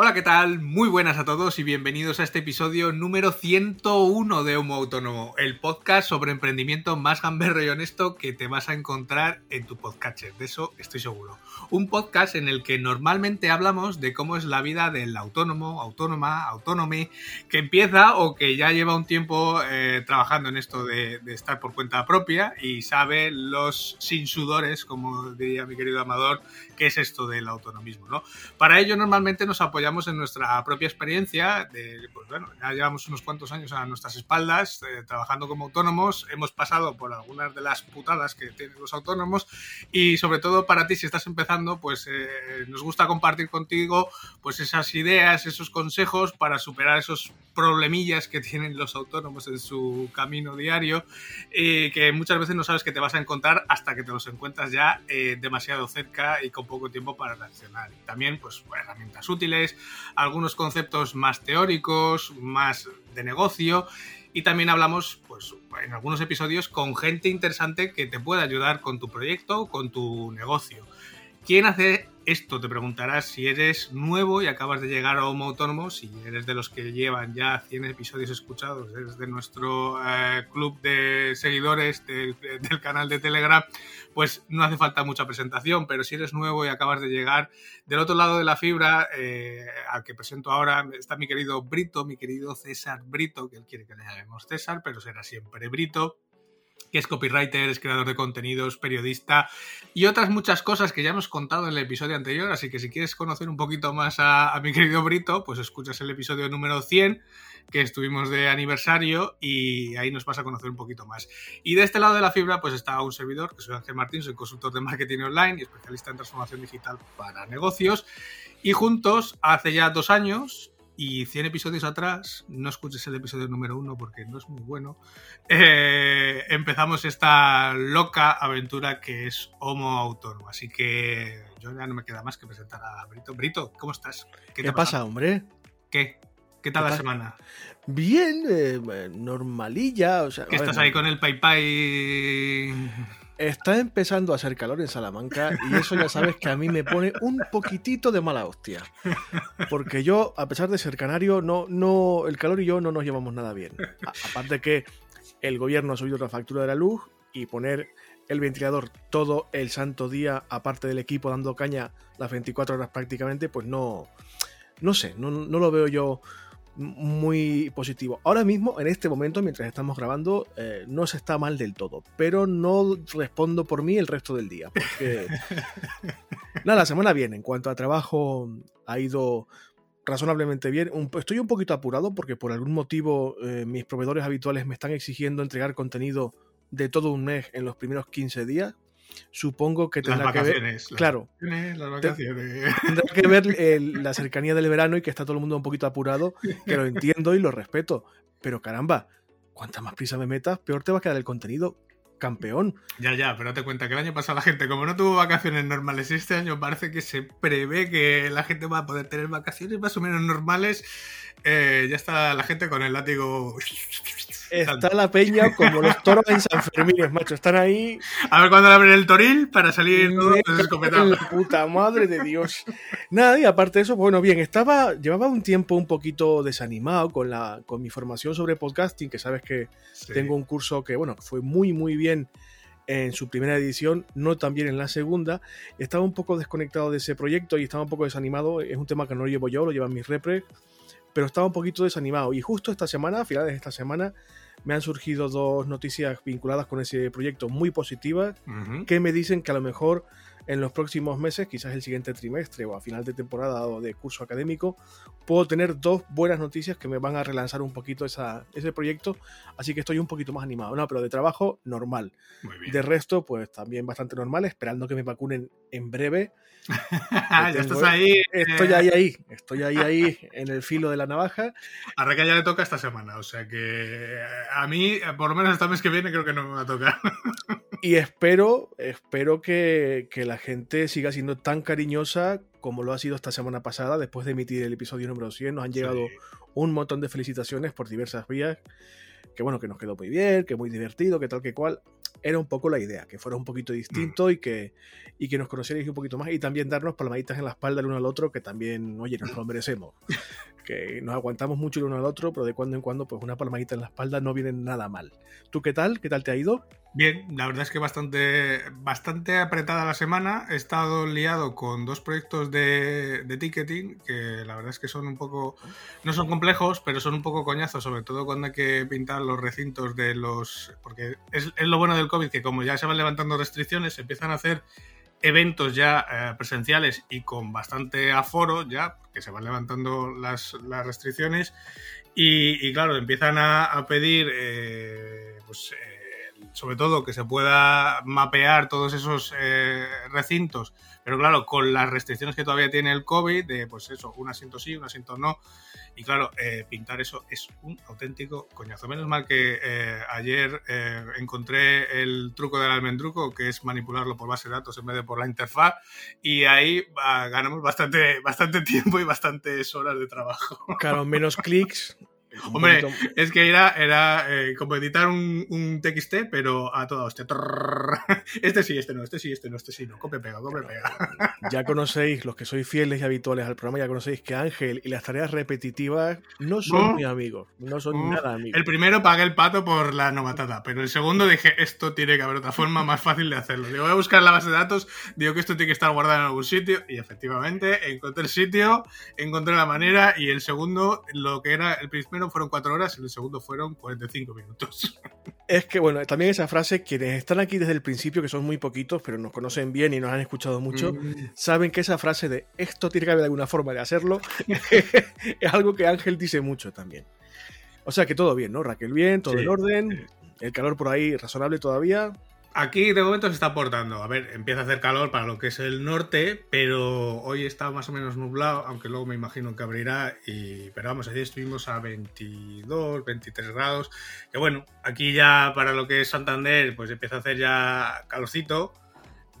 Hola, ¿qué tal? Muy buenas a todos y bienvenidos a este episodio número 101 de Homo Autónomo, el podcast sobre emprendimiento más gamberro y honesto que te vas a encontrar en tu podcatcher, de eso estoy seguro. Un podcast en el que normalmente hablamos de cómo es la vida del autónomo, autónoma, autónome, que empieza o que ya lleva un tiempo eh, trabajando en esto de, de estar por cuenta propia y sabe los sin sudores, como diría mi querido Amador, qué es esto del autonomismo, ¿no? Para ello normalmente nos apoyamos en nuestra propia experiencia, de, pues bueno, ya llevamos unos cuantos años a nuestras espaldas eh, trabajando como autónomos, hemos pasado por algunas de las putadas que tienen los autónomos. Y sobre todo para ti si estás empezando, pues eh, nos gusta compartir contigo pues esas ideas, esos consejos para superar esos problemillas que tienen los autónomos en su camino diario. Y que muchas veces no sabes que te vas a encontrar hasta que te los encuentras ya eh, demasiado cerca y con poco tiempo para reaccionar. También pues herramientas útiles, algunos conceptos más teóricos, más de negocio y también hablamos pues en algunos episodios con gente interesante que te pueda ayudar con tu proyecto, con tu negocio. ¿Quién hace esto? Te preguntarás si eres nuevo y acabas de llegar a Homo Autónomo, si eres de los que llevan ya 100 episodios escuchados, eres de nuestro eh, club de seguidores del, del canal de Telegram, pues no hace falta mucha presentación, pero si eres nuevo y acabas de llegar, del otro lado de la fibra, eh, al que presento ahora, está mi querido Brito, mi querido César Brito, que él quiere que le llamemos César, pero será siempre Brito que es copywriter, es creador de contenidos, periodista y otras muchas cosas que ya hemos contado en el episodio anterior. Así que si quieres conocer un poquito más a, mi querido Brito, pues escuchas el episodio número 100 que estuvimos de aniversario y ahí nos vas a conocer un poquito más. Y de este lado de la fibra pues está un servidor, que soy Ángel Martín, soy consultor de marketing online y especialista en transformación digital para negocios. Y juntos, hace ya dos años, y 100 episodios atrás, no escuches el episodio número uno porque no es muy bueno, eh, empezamos esta loca aventura que es Homo Autónomo. Así que yo ya no me queda más que presentar a Brito. Brito, ¿cómo estás? ¿Qué, ¿Qué pasa, hombre? ¿Qué? ¿Qué tal ¿Qué la semana? Bien, eh, normalilla. O sea, ¿Que estás ahí con el Pai? Está empezando a hacer calor en Salamanca y eso ya sabes que a mí me pone un poquitito de mala hostia. Porque yo, a pesar de ser canario, no, no, el calor y yo no nos llevamos nada bien. A, aparte que el gobierno ha subido la factura de la luz y poner el ventilador todo el santo día, aparte del equipo dando caña las 24 horas prácticamente, pues no, no sé, no, no lo veo yo muy positivo. Ahora mismo, en este momento, mientras estamos grabando, eh, no se está mal del todo, pero no respondo por mí el resto del día. Porque. Nada, la semana bien. En cuanto a trabajo, ha ido razonablemente bien. Un, estoy un poquito apurado porque por algún motivo eh, mis proveedores habituales me están exigiendo entregar contenido de todo un mes en los primeros 15 días. Supongo que tendrá las que ver. Claro. Vacaciones, las vacaciones. Tendrá que ver el, la cercanía del verano y que está todo el mundo un poquito apurado, que lo entiendo y lo respeto. Pero caramba, cuanta más prisa me metas, peor te va a quedar el contenido. Campeón. Ya, ya, pero te cuenta que el año pasado la gente, como no tuvo vacaciones normales, este año parece que se prevé que la gente va a poder tener vacaciones más o menos normales. Eh, ya está la gente con el látigo. Está la peña como los toros en San Fermín, macho. Están ahí. A ver cuándo le abren el toril para salir todo escopetado. La puta madre de Dios. Nada, y aparte de eso, bueno, bien, estaba. Llevaba un tiempo un poquito desanimado con, la, con mi formación sobre podcasting, que sabes que sí. tengo un curso que, bueno, fue muy, muy bien en su primera edición, no tan bien en la segunda. Estaba un poco desconectado de ese proyecto y estaba un poco desanimado. Es un tema que no lo llevo yo, lo llevan mis repres pero estaba un poquito desanimado. Y justo esta semana, a finales de esta semana, me han surgido dos noticias vinculadas con ese proyecto muy positivas uh -huh. que me dicen que a lo mejor en los próximos meses, quizás el siguiente trimestre o a final de temporada o de curso académico, puedo tener dos buenas noticias que me van a relanzar un poquito esa, ese proyecto, así que estoy un poquito más animado. No, pero de trabajo, normal. De resto, pues también bastante normal, esperando que me vacunen en breve. ya estás ahí. Estoy ahí, ahí, estoy ahí, ahí, en el filo de la navaja. A Reca ya le toca esta semana, o sea que a mí, por lo menos esta mes que viene, creo que no me va a tocar. Y espero, espero que, que, la gente siga siendo tan cariñosa como lo ha sido esta semana pasada, después de emitir el episodio número 100. Nos han llegado sí. un montón de felicitaciones por diversas vías. Que bueno, que nos quedó muy bien, que muy divertido, que tal que cual. Era un poco la idea, que fuera un poquito distinto mm. y, que, y que nos conocierais un poquito más y también darnos palmaditas en la espalda el uno al otro, que también, oye, nos lo merecemos. que nos aguantamos mucho el uno al otro, pero de cuando en cuando, pues una palmadita en la espalda no viene nada mal. ¿Tú qué tal? ¿Qué tal te ha ido? Bien, la verdad es que bastante, bastante apretada la semana. He estado liado con dos proyectos de, ticketing que la verdad es que son un poco, no son complejos, pero son un poco coñazos, sobre todo cuando hay que pintar los recintos de los... Porque es, lo bueno del COVID, que como ya se van levantando restricciones, se empiezan a hacer eventos ya eh, presenciales y con bastante aforo ya, que se van levantando las, las restricciones y, y, claro, empiezan a, a pedir eh, pues, eh, sobre todo que se pueda mapear todos esos eh, recintos, pero claro, con las restricciones que todavía tiene el COVID, de pues eso, un asiento sí, un asiento no, y claro, eh, pintar eso es un auténtico coñazo. Menos mal que eh, ayer eh, encontré el truco del almendruco, que es manipularlo por base de datos en vez de por la interfaz, y ahí uh, ganamos bastante, bastante tiempo y bastantes horas de trabajo. Claro, menos clics, Hombre, poquito... es que era, era eh, como editar un, un, TXT, pero a toda hostia. Este sí, este no, este sí, este no, este sí, no. Cope pega, cope pega. Ya conocéis, los que sois fieles y habituales al programa, ya conocéis que Ángel y las tareas repetitivas no son mis amigos. No son nada amigos. El primero pagué el pato por la novatada, pero el segundo dije, esto tiene que haber otra forma más fácil de hacerlo. Digo, voy a buscar la base de datos, digo que esto tiene que estar guardado en algún sitio, y efectivamente encontré el sitio, encontré la manera, y el segundo, lo que era el primero fueron cuatro horas y el segundo fueron 45 minutos. Es que, bueno, también esa frase, quienes están aquí desde el principio, que son muy poquitos, pero nos conocen bien y nos han escuchado mucho, mm. saben que esa frase de esto tiene que haber alguna forma de hacerlo, es algo que Ángel dice mucho también. O sea que todo bien, ¿no? Raquel bien, todo sí. en orden, el calor por ahí razonable todavía. Aquí de momento se está portando. A ver, empieza a hacer calor para lo que es el norte, pero hoy está más o menos nublado, aunque luego me imagino que abrirá. Y, pero vamos, ayer estuvimos a 22, 23 grados. Que bueno, aquí ya para lo que es Santander, pues empieza a hacer ya calorcito.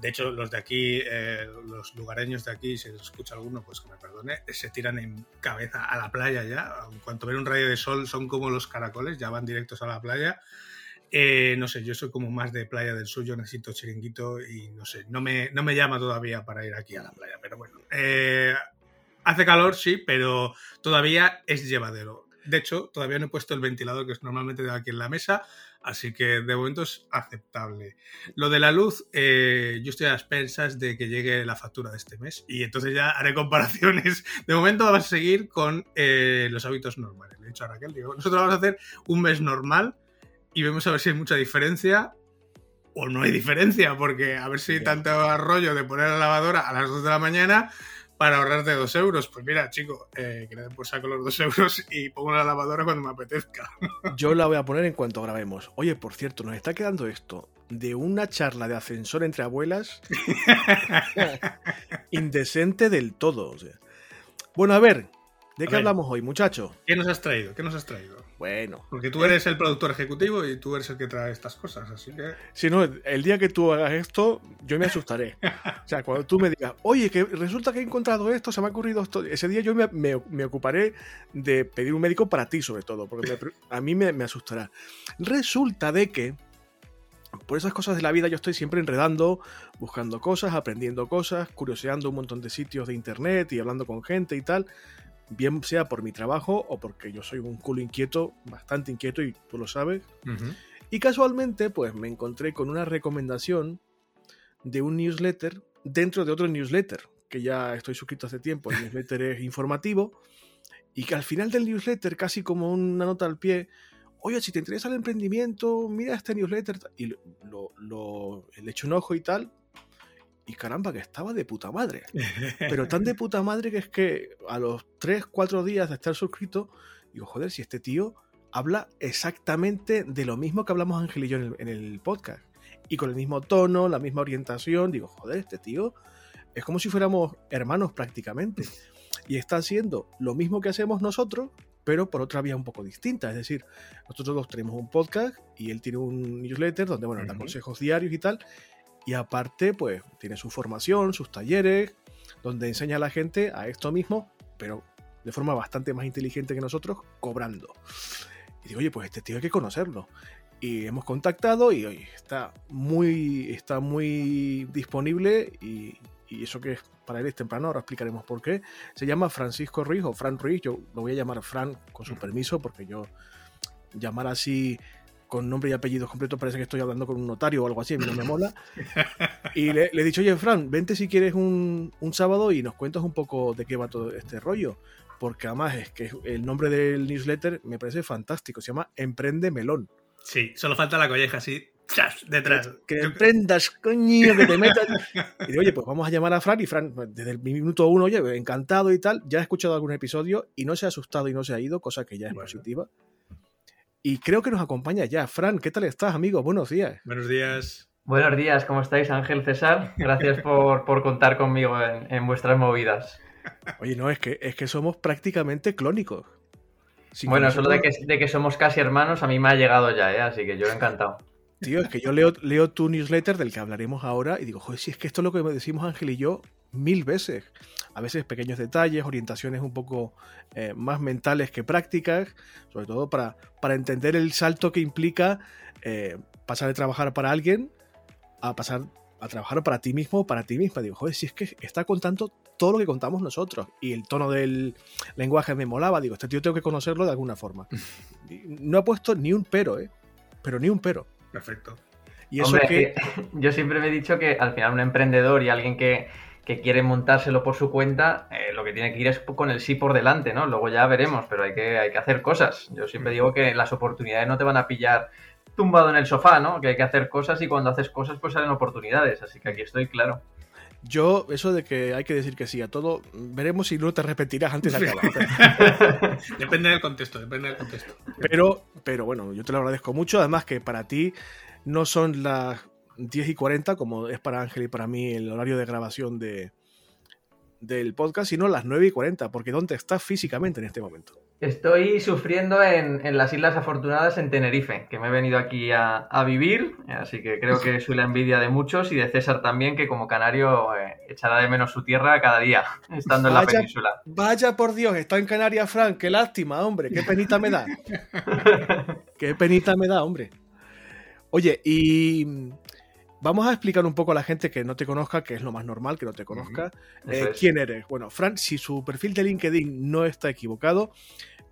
De hecho, los de aquí, eh, los lugareños de aquí, si escucha alguno, pues que me perdone, se tiran en cabeza a la playa ya. En cuanto ven un rayo de sol, son como los caracoles, ya van directos a la playa. Eh, no sé, yo soy como más de playa del sur, yo necesito chiringuito y no sé, no me, no me llama todavía para ir aquí a la playa, pero bueno. Eh, hace calor, sí, pero todavía es llevadero. De hecho, todavía no he puesto el ventilador que es normalmente de aquí en la mesa, así que de momento es aceptable. Lo de la luz, eh, yo estoy a expensas de que llegue la factura de este mes y entonces ya haré comparaciones. De momento vamos a seguir con eh, los hábitos normales. Le he a Raquel, digo, nosotros vamos a hacer un mes normal y vemos a ver si hay mucha diferencia o no hay diferencia, porque a ver si Bien. tanto rollo de poner la lavadora a las 2 de la mañana para ahorrarte 2 euros. Pues mira, chico, eh, que le den por saco los 2 euros y pongo la lavadora cuando me apetezca. Yo la voy a poner en cuanto grabemos. Oye, por cierto, nos está quedando esto de una charla de ascensor entre abuelas indecente del todo. O sea. Bueno, a ver, ¿de qué ver, hablamos hoy, muchacho? ¿Qué nos has traído? ¿Qué nos has traído? Bueno. Porque tú eres el productor ejecutivo y tú eres el que trae estas cosas, así que. Si no, el día que tú hagas esto, yo me asustaré. o sea, cuando tú me digas, oye, que resulta que he encontrado esto, se me ha ocurrido esto, ese día yo me, me, me ocuparé de pedir un médico para ti, sobre todo, porque me, a mí me, me asustará. Resulta de que. Por esas cosas de la vida yo estoy siempre enredando, buscando cosas, aprendiendo cosas, curioseando un montón de sitios de internet y hablando con gente y tal bien sea por mi trabajo o porque yo soy un culo inquieto, bastante inquieto y tú lo sabes. Uh -huh. Y casualmente, pues me encontré con una recomendación de un newsletter dentro de otro newsletter, que ya estoy suscrito hace tiempo, el newsletter es informativo, y que al final del newsletter, casi como una nota al pie, oye, si te interesa el emprendimiento, mira este newsletter, y lo, lo, le echo un ojo y tal, y caramba, que estaba de puta madre. Pero tan de puta madre que es que a los 3, 4 días de estar suscrito, digo, joder, si este tío habla exactamente de lo mismo que hablamos Ángel y yo en el, en el, podcast. Y con el mismo tono, la misma orientación, digo, joder, este tío es como si fuéramos hermanos prácticamente. Y está haciendo lo mismo que hacemos nosotros, pero por otra vía un poco distinta. Es decir, nosotros dos tenemos un podcast y él tiene un newsletter donde, bueno, da consejos diarios y tal. Y aparte, pues, tiene su formación, sus talleres, donde enseña a la gente a esto mismo, pero de forma bastante más inteligente que nosotros, cobrando. Y digo, oye, pues este tío hay que conocerlo. Y hemos contactado y hoy está muy, está muy disponible y, y eso que para él es temprano, ahora explicaremos por qué. Se llama Francisco Ruiz o Fran Ruiz, yo lo voy a llamar Fran con su permiso porque yo llamar así con nombre y apellido completo parece que estoy hablando con un notario o algo así, a mí no me mola. Y le, he dicho, oye Fran, vente si quieres un, un sábado y nos cuentas un poco de qué va todo este rollo porque además es que el nombre del newsletter me parece fantástico, se llama Emprende Melón. Sí, solo falta la colleja así, ¡chas! detrás. Que, emprendas, coño, que te metas. y digo, oye, pues vamos a llamar a Fran y Fran, desde el minuto uno, oye, encantado y tal, ya he escuchado algún episodio y no se ha asustado y no se ha ido, cosa que ya es positiva. Y creo que nos acompaña ya. Fran, ¿qué tal estás, amigo? Buenos días. Buenos días. Buenos días, ¿cómo estáis, Ángel César? Gracias por, por contar conmigo en vuestras movidas. Oye, no, es que, es que somos prácticamente clónicos. bueno, solo de que, de que, somos casi hermanos a mí me ha llegado ya, ¿eh? así que yo encantado. Tío, es que yo leo, leo tu newsletter del que hablaremos ahora y digo, joder, si es que esto es lo que decimos Ángel y yo mil veces. A veces pequeños detalles, orientaciones un poco eh, más mentales que prácticas, sobre todo para, para entender el salto que implica eh, pasar de trabajar para alguien a pasar a trabajar para ti mismo o para ti misma. Digo, joder, si es que está contando todo lo que contamos nosotros. Y el tono del lenguaje me molaba. Digo, este tío tengo que conocerlo de alguna forma. No ha puesto ni un pero, ¿eh? Pero ni un pero. Perfecto. Y eso que... Yo siempre me he dicho que al final un emprendedor y alguien que, quiere montárselo por su cuenta, eh, lo que tiene que ir es con el sí por delante, ¿no? Luego ya veremos, pero hay que, hay que hacer cosas. Yo siempre digo que las oportunidades no te van a pillar tumbado en el sofá, ¿no? Que hay que hacer cosas y cuando haces cosas pues salen oportunidades. Así que aquí estoy claro. Yo, eso de que hay que decir que sí a todo, veremos si no te repetirás antes de acabar. depende del contexto, depende del contexto. Pero, pero bueno, yo te lo agradezco mucho. Además que para ti no son las 10 y 40, como es para Ángel y para mí el horario de grabación de, del podcast, sino las 9 y 40, porque ¿dónde estás físicamente en este momento? Estoy sufriendo en, las Islas Afortunadas en Tenerife, que me he venido aquí a, vivir, así que creo que soy la envidia de muchos y de César también, que como canario eh, echará de menos su tierra cada día, estando en la península. Vaya por Dios, está en Canarias, Frank, qué lástima, hombre, qué penita me da. qué penita me da, hombre. Oye, y Vamos a explicar un poco a la gente que no te conozca, que es lo más normal que no te conozca, eh, quién eres. Bueno, Fran, si su perfil de LinkedIn no está equivocado,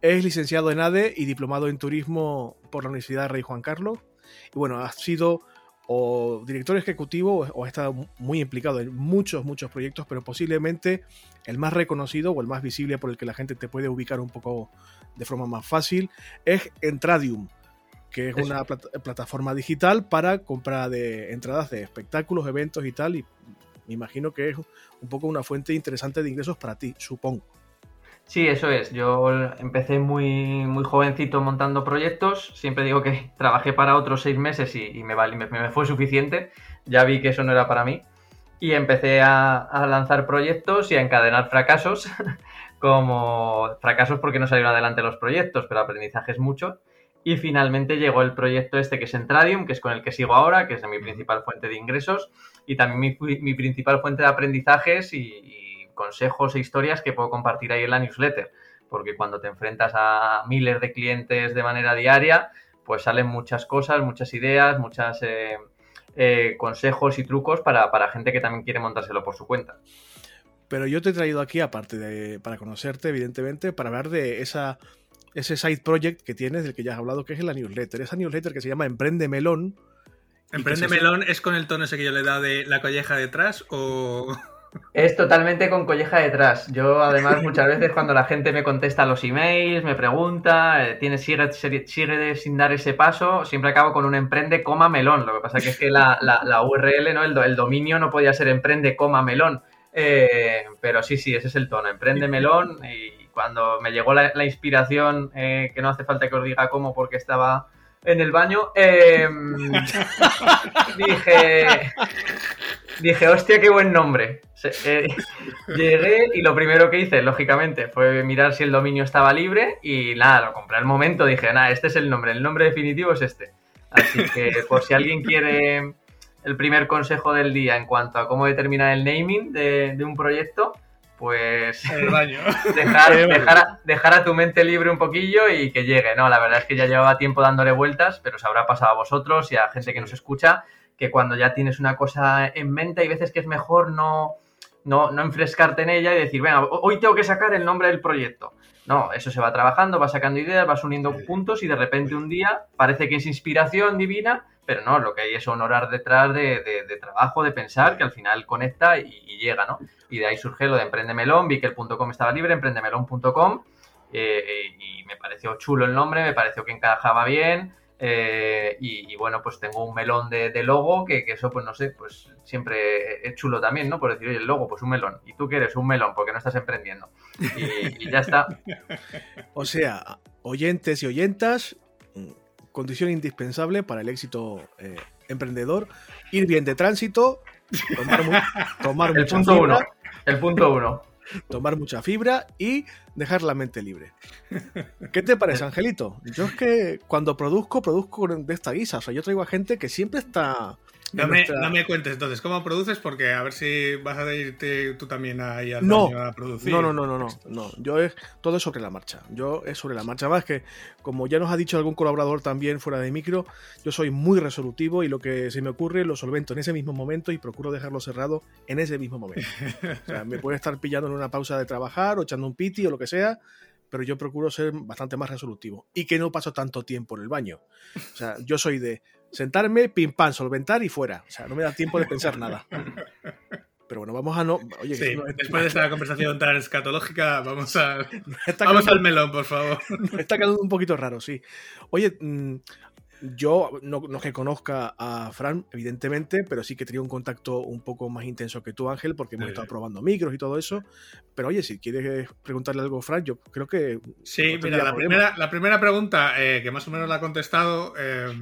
es licenciado en ADE y diplomado en turismo por la Universidad Rey Juan Carlos. Y bueno, ha sido o director ejecutivo o ha estado muy implicado en muchos, muchos proyectos, pero posiblemente el más reconocido o el más visible por el que la gente te puede ubicar un poco de forma más fácil es Entradium que es una plataforma digital para compra de entradas de espectáculos, eventos y tal, y me imagino que es un poco una fuente interesante de ingresos para ti, supongo. Sí, eso es. Yo empecé muy, muy jovencito montando proyectos. Siempre digo que trabajé para otros seis meses y, me, me, fue suficiente. Ya vi que eso no era para mí. Y empecé a, a lanzar proyectos y a encadenar fracasos, como fracasos porque no salieron adelante los proyectos, pero aprendizajes mucho. Y finalmente llegó el proyecto este que es Entradium, que es con el que sigo ahora, que es mi principal fuente de ingresos y también mi, principal fuente de aprendizajes y, consejos e historias que puedo compartir ahí en la newsletter. Porque cuando te enfrentas a miles de clientes de manera diaria, pues salen muchas cosas, muchas ideas, muchos eh, eh, consejos y trucos para, para gente que también quiere montárselo por su cuenta. Pero yo te he traído aquí, aparte de para conocerte, evidentemente, para hablar de esa ese side project que tienes, del que ya has hablado, que es la newsletter. Esa newsletter que se llama Emprende Melón. ¿Emprende Melón es con el tono ese que yo le he dado de la colleja detrás o...? Es totalmente con colleja detrás. Yo, además, muchas veces cuando la gente me contesta los emails, me pregunta, eh, tiene, sigue, sigue, sin dar ese paso, siempre acabo con un emprende coma melón. Lo que pasa que es que la, URL, ¿no? El, el, dominio no podía ser emprende coma melón. Eh, pero sí, sí, ese es el tono. Emprende melón y cuando me llegó la, inspiración, eh, que no hace falta que os diga cómo porque estaba en el baño, em, dije, dije, hostia, qué buen nombre. Eh, llegué y lo primero que hice, lógicamente, fue mirar si el dominio estaba libre y nada, lo compré al momento, dije, nada, este es el nombre, el nombre definitivo es este. Así que por si alguien quiere el primer consejo del día en cuanto a cómo determinar el naming de, un proyecto, pues el baño. Dejar, dejar, a, tu mente libre un poquillo y que llegue. No, la verdad es que ya llevaba tiempo dándole vueltas, pero se habrá pasado a vosotros y a gente que nos escucha que cuando ya tienes una cosa en mente hay veces que es mejor no, no, no enfrescarte en ella y decir, venga, hoy tengo que sacar el nombre del proyecto. No, eso se va trabajando, va sacando ideas, vas uniendo puntos y de repente un día parece que es inspiración divina, pero no, lo que hay es honorar detrás de, de, trabajo, de pensar, que al final conecta y, llega, ¿no? Y de ahí surge lo de Emprendemelón, vi que el .com estaba libre, emprendemelón.com, eh, y me pareció chulo el nombre, me pareció que encajaba bien, eh, y, bueno, pues tengo un melón de, logo, que, eso, pues no sé, pues siempre es chulo también, ¿no? Por decir, oye, el logo, pues un melón. ¿Y tú quieres un melón? Porque no estás emprendiendo. Y, ya está. O sea, oyentes y oyentas, condición indispensable para el éxito eh, emprendedor, ir bien de tránsito, tomar, el punto uno. El punto uno tomar mucha fibra y dejar la mente libre. ¿Qué te parece, Angelito? Yo es que cuando produzco, produzco de esta guisa. O sea, yo traigo a gente que siempre está no me, cuentes entonces cómo produces, porque a ver si vas a irte tú también ahí al no, a producir. No, no, no, no, no, no. Yo es todo es sobre la marcha. Yo es sobre la marcha. Más que, como ya nos ha dicho algún colaborador también fuera de micro, yo soy muy resolutivo y lo que se me ocurre lo solvento en ese mismo momento y procuro dejarlo cerrado en ese mismo momento. O sea, me puede estar pillando en una pausa de trabajar o echando un piti o lo que sea, pero yo procuro ser bastante más resolutivo y que no paso tanto tiempo en el baño. O sea, yo soy de sentarme, pim pam, solventar y fuera. O sea, no me da tiempo de pensar nada. Pero bueno, vamos a no. Oye, después de esta conversación tan escatológica, vamos, a, vamos al melón, por favor. Está quedando un poquito raro, sí. Oye, mm, yo no, no, que conozca a Fran, evidentemente, pero sí que tenido un contacto un poco más intenso que tú, Ángel, porque hemos estado probando micros y todo eso. Pero oye, si quieres preguntarle algo a Fran, yo creo que. Sí, mira, la primera, la primera, pregunta, eh, que más o menos la ha contestado. Eh,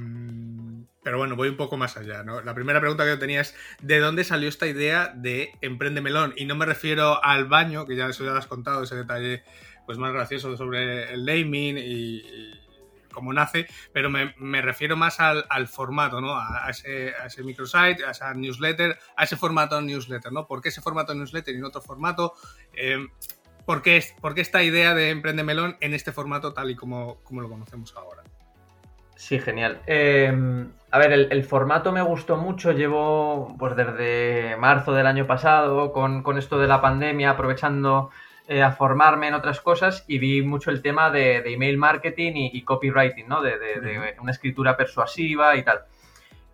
pero bueno, voy un poco más allá, ¿no? La primera pregunta que yo tenía es ¿de dónde salió esta idea de Emprende Melón? Y no me refiero al baño, que ya eso ya lo has contado, ese detalle pues más gracioso sobre el naming y, cómo nace, pero me, refiero más al, formato, ¿no? A, ese, microsite, a esa newsletter, a ese formato newsletter, ¿no? ¿Por qué ese formato newsletter y en otro formato? Eh, ¿por, qué, esta idea de Emprende Melón en este formato tal y como, como lo conocemos ahora? Sí, genial. Em, a ver, el, formato me gustó mucho. Llevo pues desde marzo del año pasado con, esto de la pandemia, aprovechando eh, a formarme en otras cosas y vi mucho el tema de, email marketing y, copywriting, ¿no? De, de, una escritura persuasiva y tal.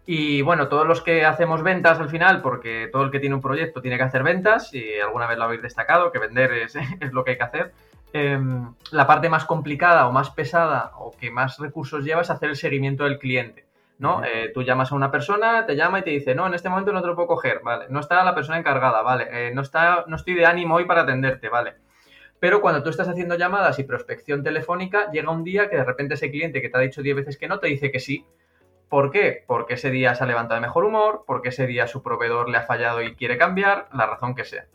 Y bueno, todos los que hacemos ventas al final, porque todo el que tiene un proyecto tiene que hacer ventas, y alguna vez lo habéis destacado, que vender es, es lo que hay que hacer Em, la parte más complicada o más pesada o que más recursos lleva es hacer el seguimiento del cliente. ¿No? Eh, tú llamas a una persona, te llama y te dice, no, en este momento no te lo puedo coger, ¿vale? No está la persona encargada, ¿vale? Eh, no, está, no estoy de ánimo hoy para atenderte, ¿vale? Pero cuando tú estás haciendo llamadas y prospección telefónica, llega un día que de repente ese cliente que te ha dicho 10 veces que no, te dice que sí. ¿Por qué? Porque ese día se ha levantado de mejor humor, porque ese día su proveedor le ha fallado y quiere cambiar, la razón que sea.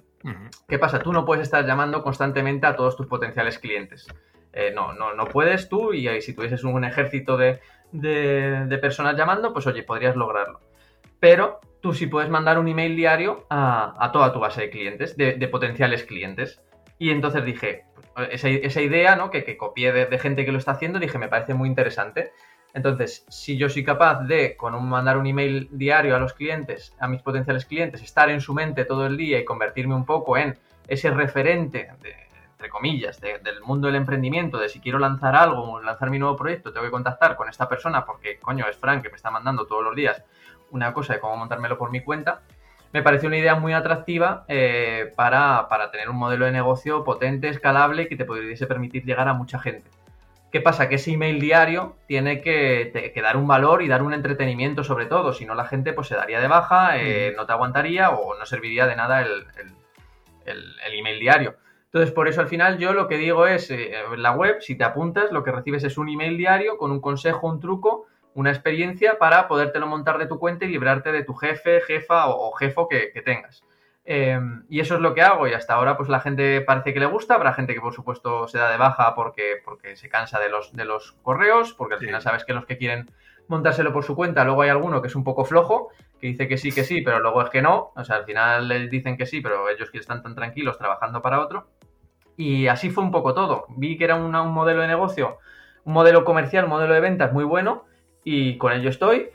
¿Qué pasa? Tú no puedes estar llamando constantemente a todos tus potenciales clientes. Eh, no, no, no puedes tú y si tuvieses un ejército de, personas llamando, pues oye, podrías lograrlo. Pero tú sí puedes mandar un email diario a, toda tu base de clientes, de, potenciales clientes. Y entonces dije, esa, idea ¿no? que, que copié de, de, gente que lo está haciendo, dije, me parece muy interesante. Entonces, si yo soy capaz de, con un, mandar un email diario a los clientes, a mis potenciales clientes, estar en su mente todo el día y convertirme un poco en ese referente, entre comillas, del mundo del emprendimiento, de si quiero lanzar algo, lanzar mi nuevo proyecto, tengo que contactar con esta persona porque, coño, es Frank que me está mandando todos los días una cosa de cómo montármelo por mi cuenta, me parece una idea muy atractiva eh, para, para tener un modelo de negocio potente, escalable, que te pudiese permitir llegar a mucha gente. ¿Qué pasa? Que ese email diario tiene que, dar un valor y dar un entretenimiento sobre todo, si no la gente pues se daría de baja, eh, no te aguantaría o no serviría de nada el, email diario. Entonces, por eso al final yo lo que digo es, eh, en la web, si te apuntas, lo que recibes es un email diario con un consejo, un truco una experiencia para podértelo montar de tu cuenta y librarte de tu jefe, jefa o, jefo que, tengas. Em, y eso es lo que hago y hasta ahora pues la gente parece que le gusta, habrá gente que por supuesto se da de baja porque, porque se cansa de los, de los correos, porque al final sabes que los que quieren montárselo por su cuenta, luego hay alguno que es un poco flojo, que dice que sí, que sí, pero luego es que no, o sea, al final les dicen que sí, pero ellos que están tan tranquilos trabajando para otro. Y así fue un poco todo. Vi que era un modelo de negocio, un modelo comercial, un modelo de ventas muy bueno y con ello estoy.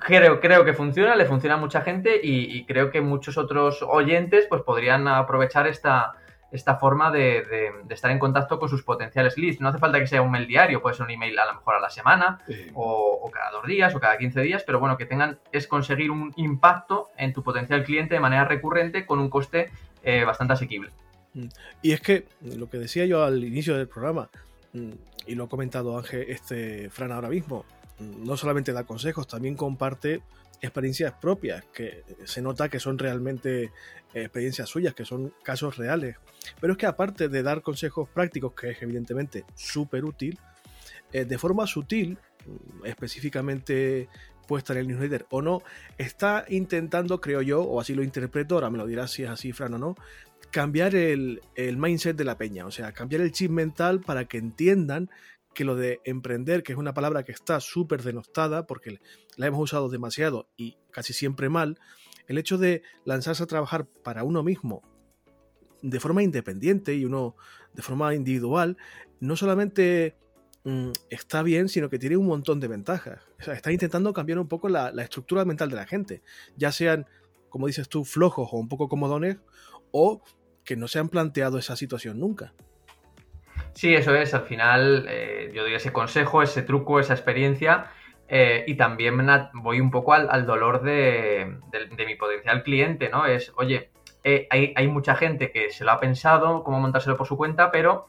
Creo, creo que funciona, le funciona a mucha gente y, creo que muchos otros oyentes pues podrían aprovechar esta, esta forma de, estar en contacto con sus potenciales leads. No hace falta que sea un mail diario, puede ser un email a lo mejor a la semana o, cada dos días o cada 15 días, pero bueno, que tengan es conseguir un impacto en tu potencial cliente de manera recurrente con un coste eh, bastante asequible. Mm. Y es que lo que decía yo al inicio del programa, mm, y lo ha comentado Ángel, este Fran ahora mismo, mm, no solamente da consejos, también comparte experiencias propias, que se nota que son realmente eh, experiencias suyas, que son casos reales. Pero es que aparte de dar consejos prácticos, que es evidentemente súper útil, eh, de forma sutil, específicamente puesta en el newsletter o no, está intentando, creo yo, o así lo interpreto, ahora me lo dirás si es así, Fran o no, cambiar el, mindset de la peña, o sea, cambiar el chip mental para que entiendan que lo de emprender, que es una palabra que está súper denostada porque la hemos usado demasiado y casi siempre mal, el hecho de lanzarse a trabajar para uno mismo de forma independiente y uno de forma individual, no solamente mm, está bien, sino que tiene un montón de ventajas. O sea, está intentando cambiar un poco la, la, estructura mental de la gente, ya sean, como dices tú, flojos o un poco comodones, o que no se han planteado esa situación nunca. Sí, eso es. Al final, eh, yo doy ese consejo, ese truco, esa experiencia. Eh, y también voy un poco al, dolor de, mi potencial cliente, ¿no? Es, oye, eh, hay, hay, mucha gente que se lo ha pensado, cómo montárselo por su cuenta, pero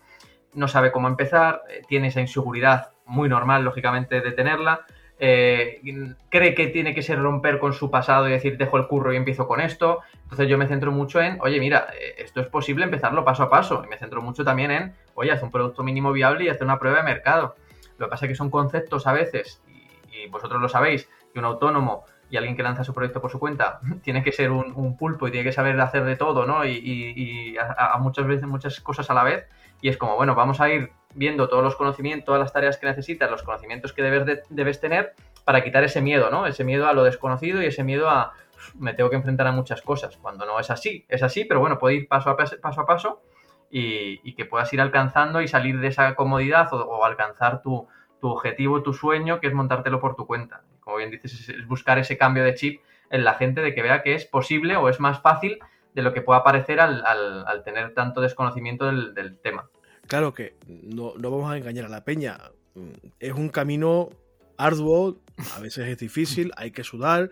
no sabe cómo empezar, tiene esa inseguridad muy normal, lógicamente, de tenerla. Eh, cree que tiene que ser romper con su pasado y decir dejo el curro y empiezo con esto. Entonces yo me centro mucho en, oye, mira, eh, esto es posible empezarlo paso a paso. Y me centro mucho también en, oye, haz un producto mínimo viable y hacer una prueba de mercado. Lo que pasa es que son conceptos a veces, y, vosotros lo sabéis, que un autónomo y alguien que lanza su proyecto por su cuenta tiene que ser un, pulpo y tiene que saber hacer de todo, ¿no? Y, a muchas veces muchas cosas a la vez. Y es como, bueno, vamos a ir viendo todos los conocimientos, todas las tareas que necesitas, los conocimientos que debes, debes tener para quitar ese miedo, ¿no? Ese miedo a lo desconocido y ese miedo a me tengo que enfrentar a muchas cosas, cuando no es así, es así, pero bueno, puede ir paso a paso, paso, a paso y, que puedas ir alcanzando y salir de esa comodidad o, alcanzar tu, objetivo, tu sueño, que es montártelo por tu cuenta. Como bien dices, es buscar ese cambio de chip en la gente de que vea que es posible o es más fácil de lo que pueda parecer al, tener tanto desconocimiento del tema. Claro que no, vamos a engañar a la peña. Es un camino arduo, a veces es difícil, hay que sudar,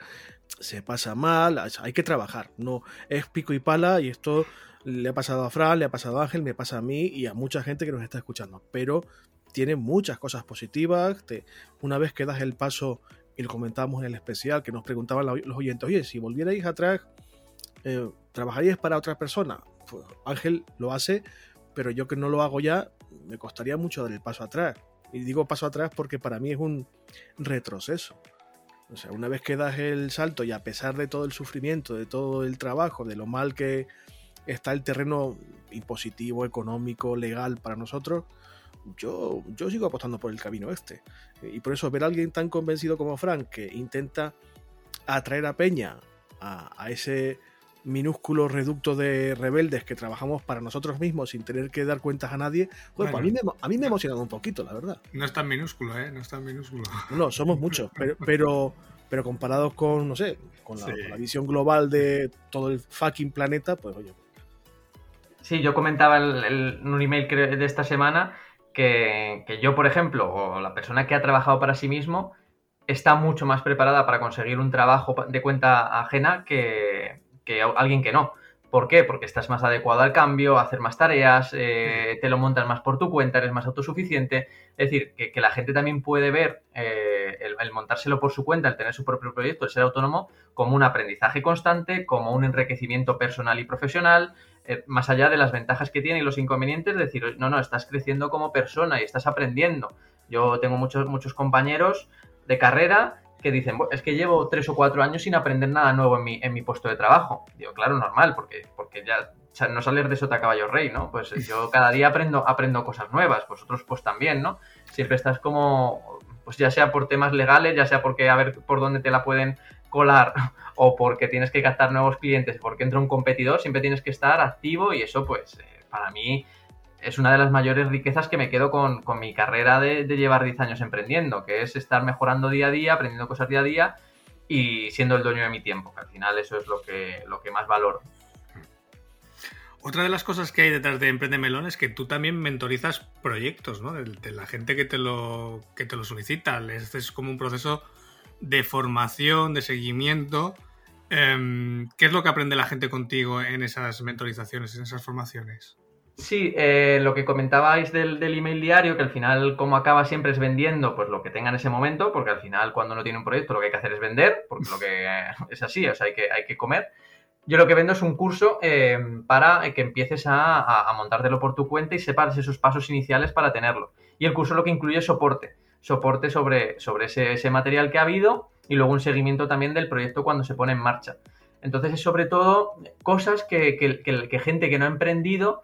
se pasa mal, hay que trabajar. No es pico y pala y esto le ha pasado a Fran, le ha pasado a Ángel, me pasa a mí y a mucha gente que nos está escuchando. Pero tiene muchas cosas positivas. una vez que das el paso, y lo comentábamos en el especial, que nos preguntaban los oyentes, oye, si volvierais atrás, eh, ¿trabajaríais para otra persona? Pues Ángel lo hace pero yo que no lo hago ya, me costaría mucho dar el paso atrás. Y digo paso atrás porque para mí es un retroceso. O sea, una vez que das el salto y a pesar de todo el sufrimiento, de todo el trabajo, de lo mal que está el terreno impositivo, económico, legal para nosotros, yo, yo sigo apostando por el camino este. Y por eso ver a alguien tan convencido como Frank que intenta atraer a Peña a ese minúsculo reducto de rebeldes que trabajamos para nosotros mismos sin tener que dar cuentas a nadie, pues a, mí me, a mí me ha emocionado un poquito, la verdad. No es tan minúsculo, ¿eh? No es tan minúsculo. No, somos muchos, pero, pero, pero comparados con, no sé, con la, visión global de todo el fucking planeta, pues oye. Sí, yo comentaba en un email de esta semana que, que yo, por ejemplo, o la persona que ha trabajado para sí mismo, está mucho más preparada para conseguir un trabajo de cuenta ajena que, que alguien que no. ¿Por qué? Porque estás más adecuado al cambio, a hacer más tareas, eh, te lo montas más por tu cuenta, eres más autosuficiente. Es decir, que, la gente también puede ver eh, el, montárselo por su cuenta, el tener su propio proyecto, el ser autónomo, como un aprendizaje constante, como un enriquecimiento personal y profesional, eh, más allá de las ventajas que tiene y los inconvenientes, decir, no, no, estás creciendo como persona y estás aprendiendo. Yo tengo muchos, muchos compañeros de carrera que dicen, es que llevo tres o cuatro años sin aprender nada nuevo en mi, en mi puesto de trabajo. Digo, claro, normal, porque, porque ya no sales de sota caballo rey, ¿no? Pues yo cada día aprendo, aprendo cosas nuevas, vosotros pues también, ¿no? Siempre estás como, pues ya sea por temas legales, ya sea porque a ver por dónde te la pueden colar o porque tienes que captar nuevos clientes, porque entra un competidor, siempre tienes que estar activo y eso pues eh, para mí es una de las mayores riquezas que me quedo con, mi carrera de, llevar 10 años emprendiendo, que es estar mejorando día a día, aprendiendo cosas día a día y siendo el dueño de mi tiempo, que al final eso es lo que, lo que más valoro. Otra de las cosas que hay detrás de Emprende Melón es que tú también mentorizas proyectos, ¿no? De, la gente que te lo, que te lo solicita. Es como un proceso de formación, de seguimiento. Em, ¿Qué es lo que aprende la gente contigo en esas mentorizaciones, en esas formaciones? Sí, eh, lo que comentabais del, email diario, que al final como acaba siempre es vendiendo pues lo que tenga en ese momento, porque al final cuando uno tiene un proyecto lo que hay que hacer es vender, porque lo que es así, o sea, hay que, hay que comer. Yo lo que vendo es un curso eh, para que empieces a, a, montártelo por tu cuenta y sepas esos pasos iniciales para tenerlo. Y el curso lo que incluye es soporte, soporte sobre, sobre ese, material que ha habido y luego un seguimiento también del proyecto cuando se pone en marcha. Entonces es sobre todo cosas que, que gente que no ha emprendido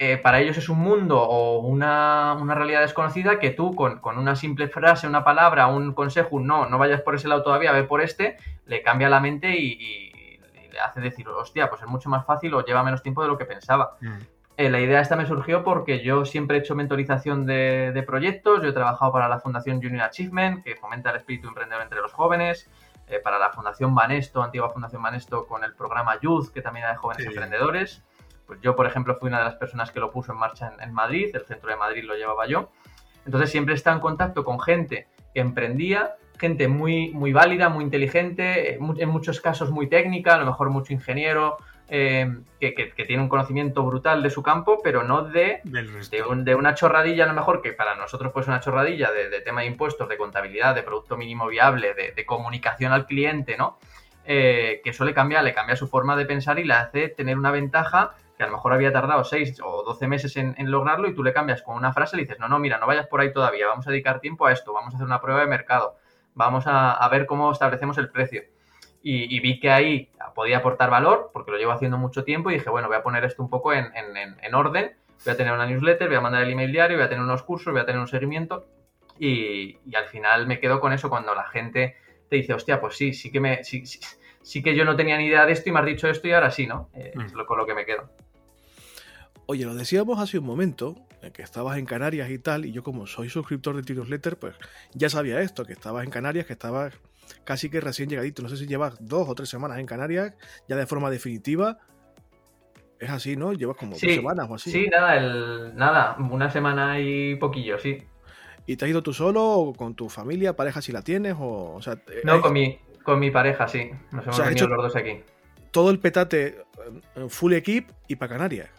eh, para ellos es un mundo o una, realidad desconocida que tú con, una simple frase, una palabra, un consejo, no, no vayas por ese lado todavía, ve por este, le cambia la mente y, le hace decir, hostia, pues es mucho más fácil o lleva menos tiempo de lo que pensaba. Mm. Eh, la idea esta me surgió porque yo siempre he hecho mentorización de, proyectos, yo he trabajado para la Fundación Junior Achievement, que fomenta el espíritu emprendedor entre los jóvenes, eh, para la Fundación Banesto, antigua Fundación Banesto, con el programa Youth, que también era de jóvenes emprendedores. Pues yo, por ejemplo, fui una de las personas que lo puso en marcha en, Madrid, el centro de Madrid lo llevaba yo. Entonces siempre está en contacto con gente que emprendía, gente muy, muy válida, muy inteligente, eh, en muchos casos muy técnica, a lo mejor mucho ingeniero, eh, que, tiene un conocimiento brutal de su campo, pero no de, de, una chorradilla, a lo mejor, que para nosotros pues una chorradilla de, tema de impuestos, de contabilidad, de producto mínimo viable, de, comunicación al cliente, ¿no? Eh, que eso le cambia, le cambia su forma de pensar y le hace tener una ventaja que a lo mejor había tardado 6 o 12 meses en, lograrlo y tú le cambias con una frase y le dices, no, no, mira, no vayas por ahí todavía, vamos a dedicar tiempo a esto, vamos a hacer una prueba de mercado, vamos a, ver cómo establecemos el precio. Y, vi que ahí podía aportar valor, porque lo llevo haciendo mucho tiempo y dije, bueno, voy a poner esto un poco en, orden, voy a tener una newsletter, voy a mandar el email diario, voy a tener unos cursos, voy a tener un seguimiento y, al final me quedo con eso cuando la gente te dice, hostia, pues sí, sí que me... Sí, sí, que yo no tenía ni idea de esto y me has dicho esto y ahora sí, ¿no? Eh, es lo, con lo que me quedo. Oye, lo decíamos hace un momento, que estabas en Canarias y tal, y yo como soy suscriptor de T-Newsletter, pues ya sabía esto, que estabas en Canarias, que estabas casi que recién llegadito. No sé si llevas dos o tres semanas en Canarias, ya de forma definitiva. Es así, ¿no? Llevas como dos semanas o así. Sí, nada, el, nada, una semana y poquillo, sí. ¿Y te has ido tú solo o con tu familia, pareja si la tienes? O, sea, no, con, mi, con mi pareja, sí. Nos hemos venido los dos aquí. Todo el petate eh, full equip y para Canarias.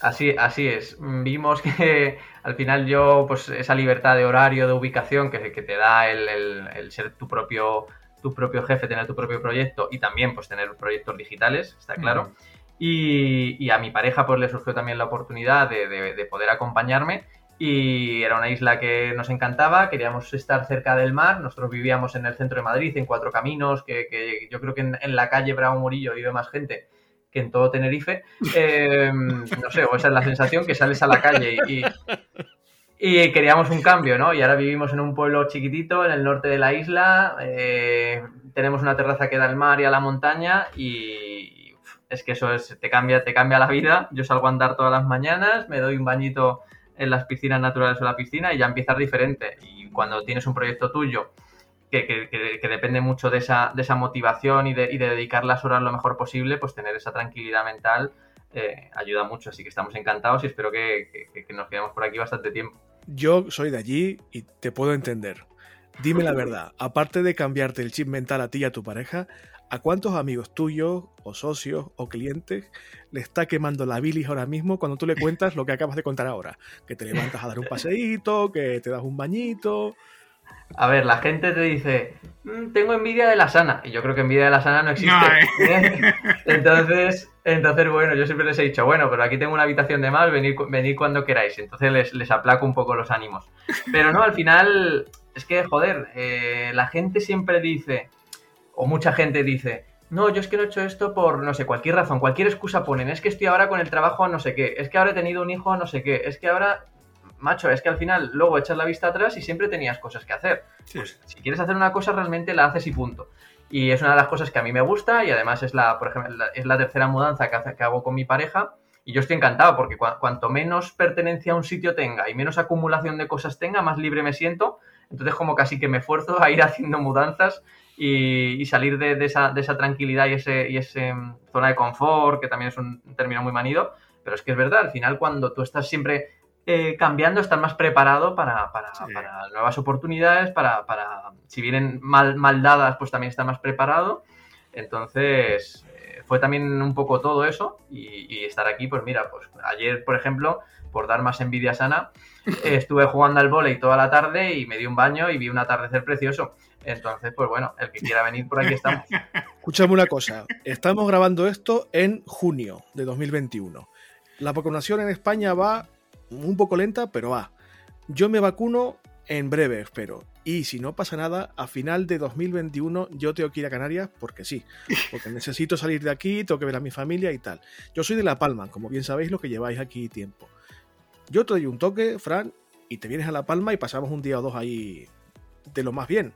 Así, así es. Vimos que al final yo, pues esa libertad de horario, de ubicación que, que te da el, ser tu propio, tu propio jefe, tener tu propio proyecto y también pues tener proyectos digitales, está claro. y, a mi pareja pues le surgió también la oportunidad de, poder acompañarme y era una isla que nos encantaba, queríamos estar cerca del mar, nosotros vivíamos en el centro de Madrid, en Cuatro Caminos, que, yo creo que en, en la calle Bravo Murillo vive más gente que en todo Tenerife. Em, no sé, o esa es la sensación que sales a la calle y, queríamos un cambio, ¿no? Y ahora vivimos en un pueblo chiquitito en el norte de la isla, eh, tenemos una terraza que da al mar y a la montaña y es que eso es, te cambia, te cambia la vida. Yo salgo a andar todas las mañanas, me doy un bañito en las piscinas naturales o la piscina y ya empiezas diferente. Y cuando tienes un proyecto tuyo que, depende mucho de esa, de esa motivación y de, y de, dedicar las horas lo mejor posible, pues tener esa tranquilidad mental eh, ayuda mucho. Así que estamos encantados y espero que, nos quedemos por aquí bastante tiempo. Yo soy de allí y te puedo entender. Dime la verdad, aparte de cambiarte el chip mental a ti y a tu pareja, ¿a cuántos amigos tuyos o socios o clientes le está quemando la bilis ahora mismo cuando tú le cuentas lo que acabas de contar ahora? Que te levantas a dar un paseíto, que te das un bañito. A ver, la gente te dice, mm, tengo envidia de la sana. Y yo creo que envidia de la sana no existe. ¿eh? entonces, entonces, bueno, yo siempre les he dicho, bueno, pero aquí tengo una habitación de más, venid, cuando queráis. Entonces les, les aplaco un poco los ánimos. Pero no, al final, es que, joder, eh, la gente siempre dice, o mucha gente dice, no, yo es que no he hecho esto por, no sé, cualquier razón, cualquier excusa ponen, es que estoy ahora con el trabajo a no sé qué, es que ahora he tenido un hijo a no sé qué, es que ahora, macho, es que al final luego echas la vista atrás y siempre tenías cosas que hacer. Pues si quieres hacer una cosa, realmente la haces y punto. Y es una de las cosas que a mí me gusta y además es la, por ejemplo, es la tercera mudanza que, que hago con mi pareja y yo estoy encantado porque cuanto menos pertenencia a un sitio tenga y menos acumulación de cosas tenga, más libre me siento. Entonces como casi que me esfuerzo a ir haciendo mudanzas y, salir de, esa, tranquilidad y ese, y ese mm, zona de confort, que también es un término muy manido. Pero es que es verdad, al final cuando tú estás siempre eh, cambiando, estás más preparado para, nuevas oportunidades, para, si vienen mal, mal dadas, pues también estás más preparado. Entonces, fue también un poco todo eso y, estar aquí, pues mira, pues ayer, por ejemplo, por dar más envidia sana, estuve jugando al volei toda la tarde y me di un baño y vi un atardecer precioso. Entonces, pues bueno, el que quiera venir por aquí estamos. Escúchame una cosa, estamos grabando esto en junio de 2021. La vacunación en España va un poco lenta, pero va. Yo me vacuno en breve, espero. Y si no pasa nada, a final de 2021 yo tengo que ir a Canarias porque sí, porque necesito salir de aquí, tengo que ver a mi familia y tal. Yo soy de La Palma, como bien sabéis lo que lleváis aquí tiempo. Yo te doy un toque, Fran, y te vienes a La Palma y pasamos un día o dos ahí de lo más bien.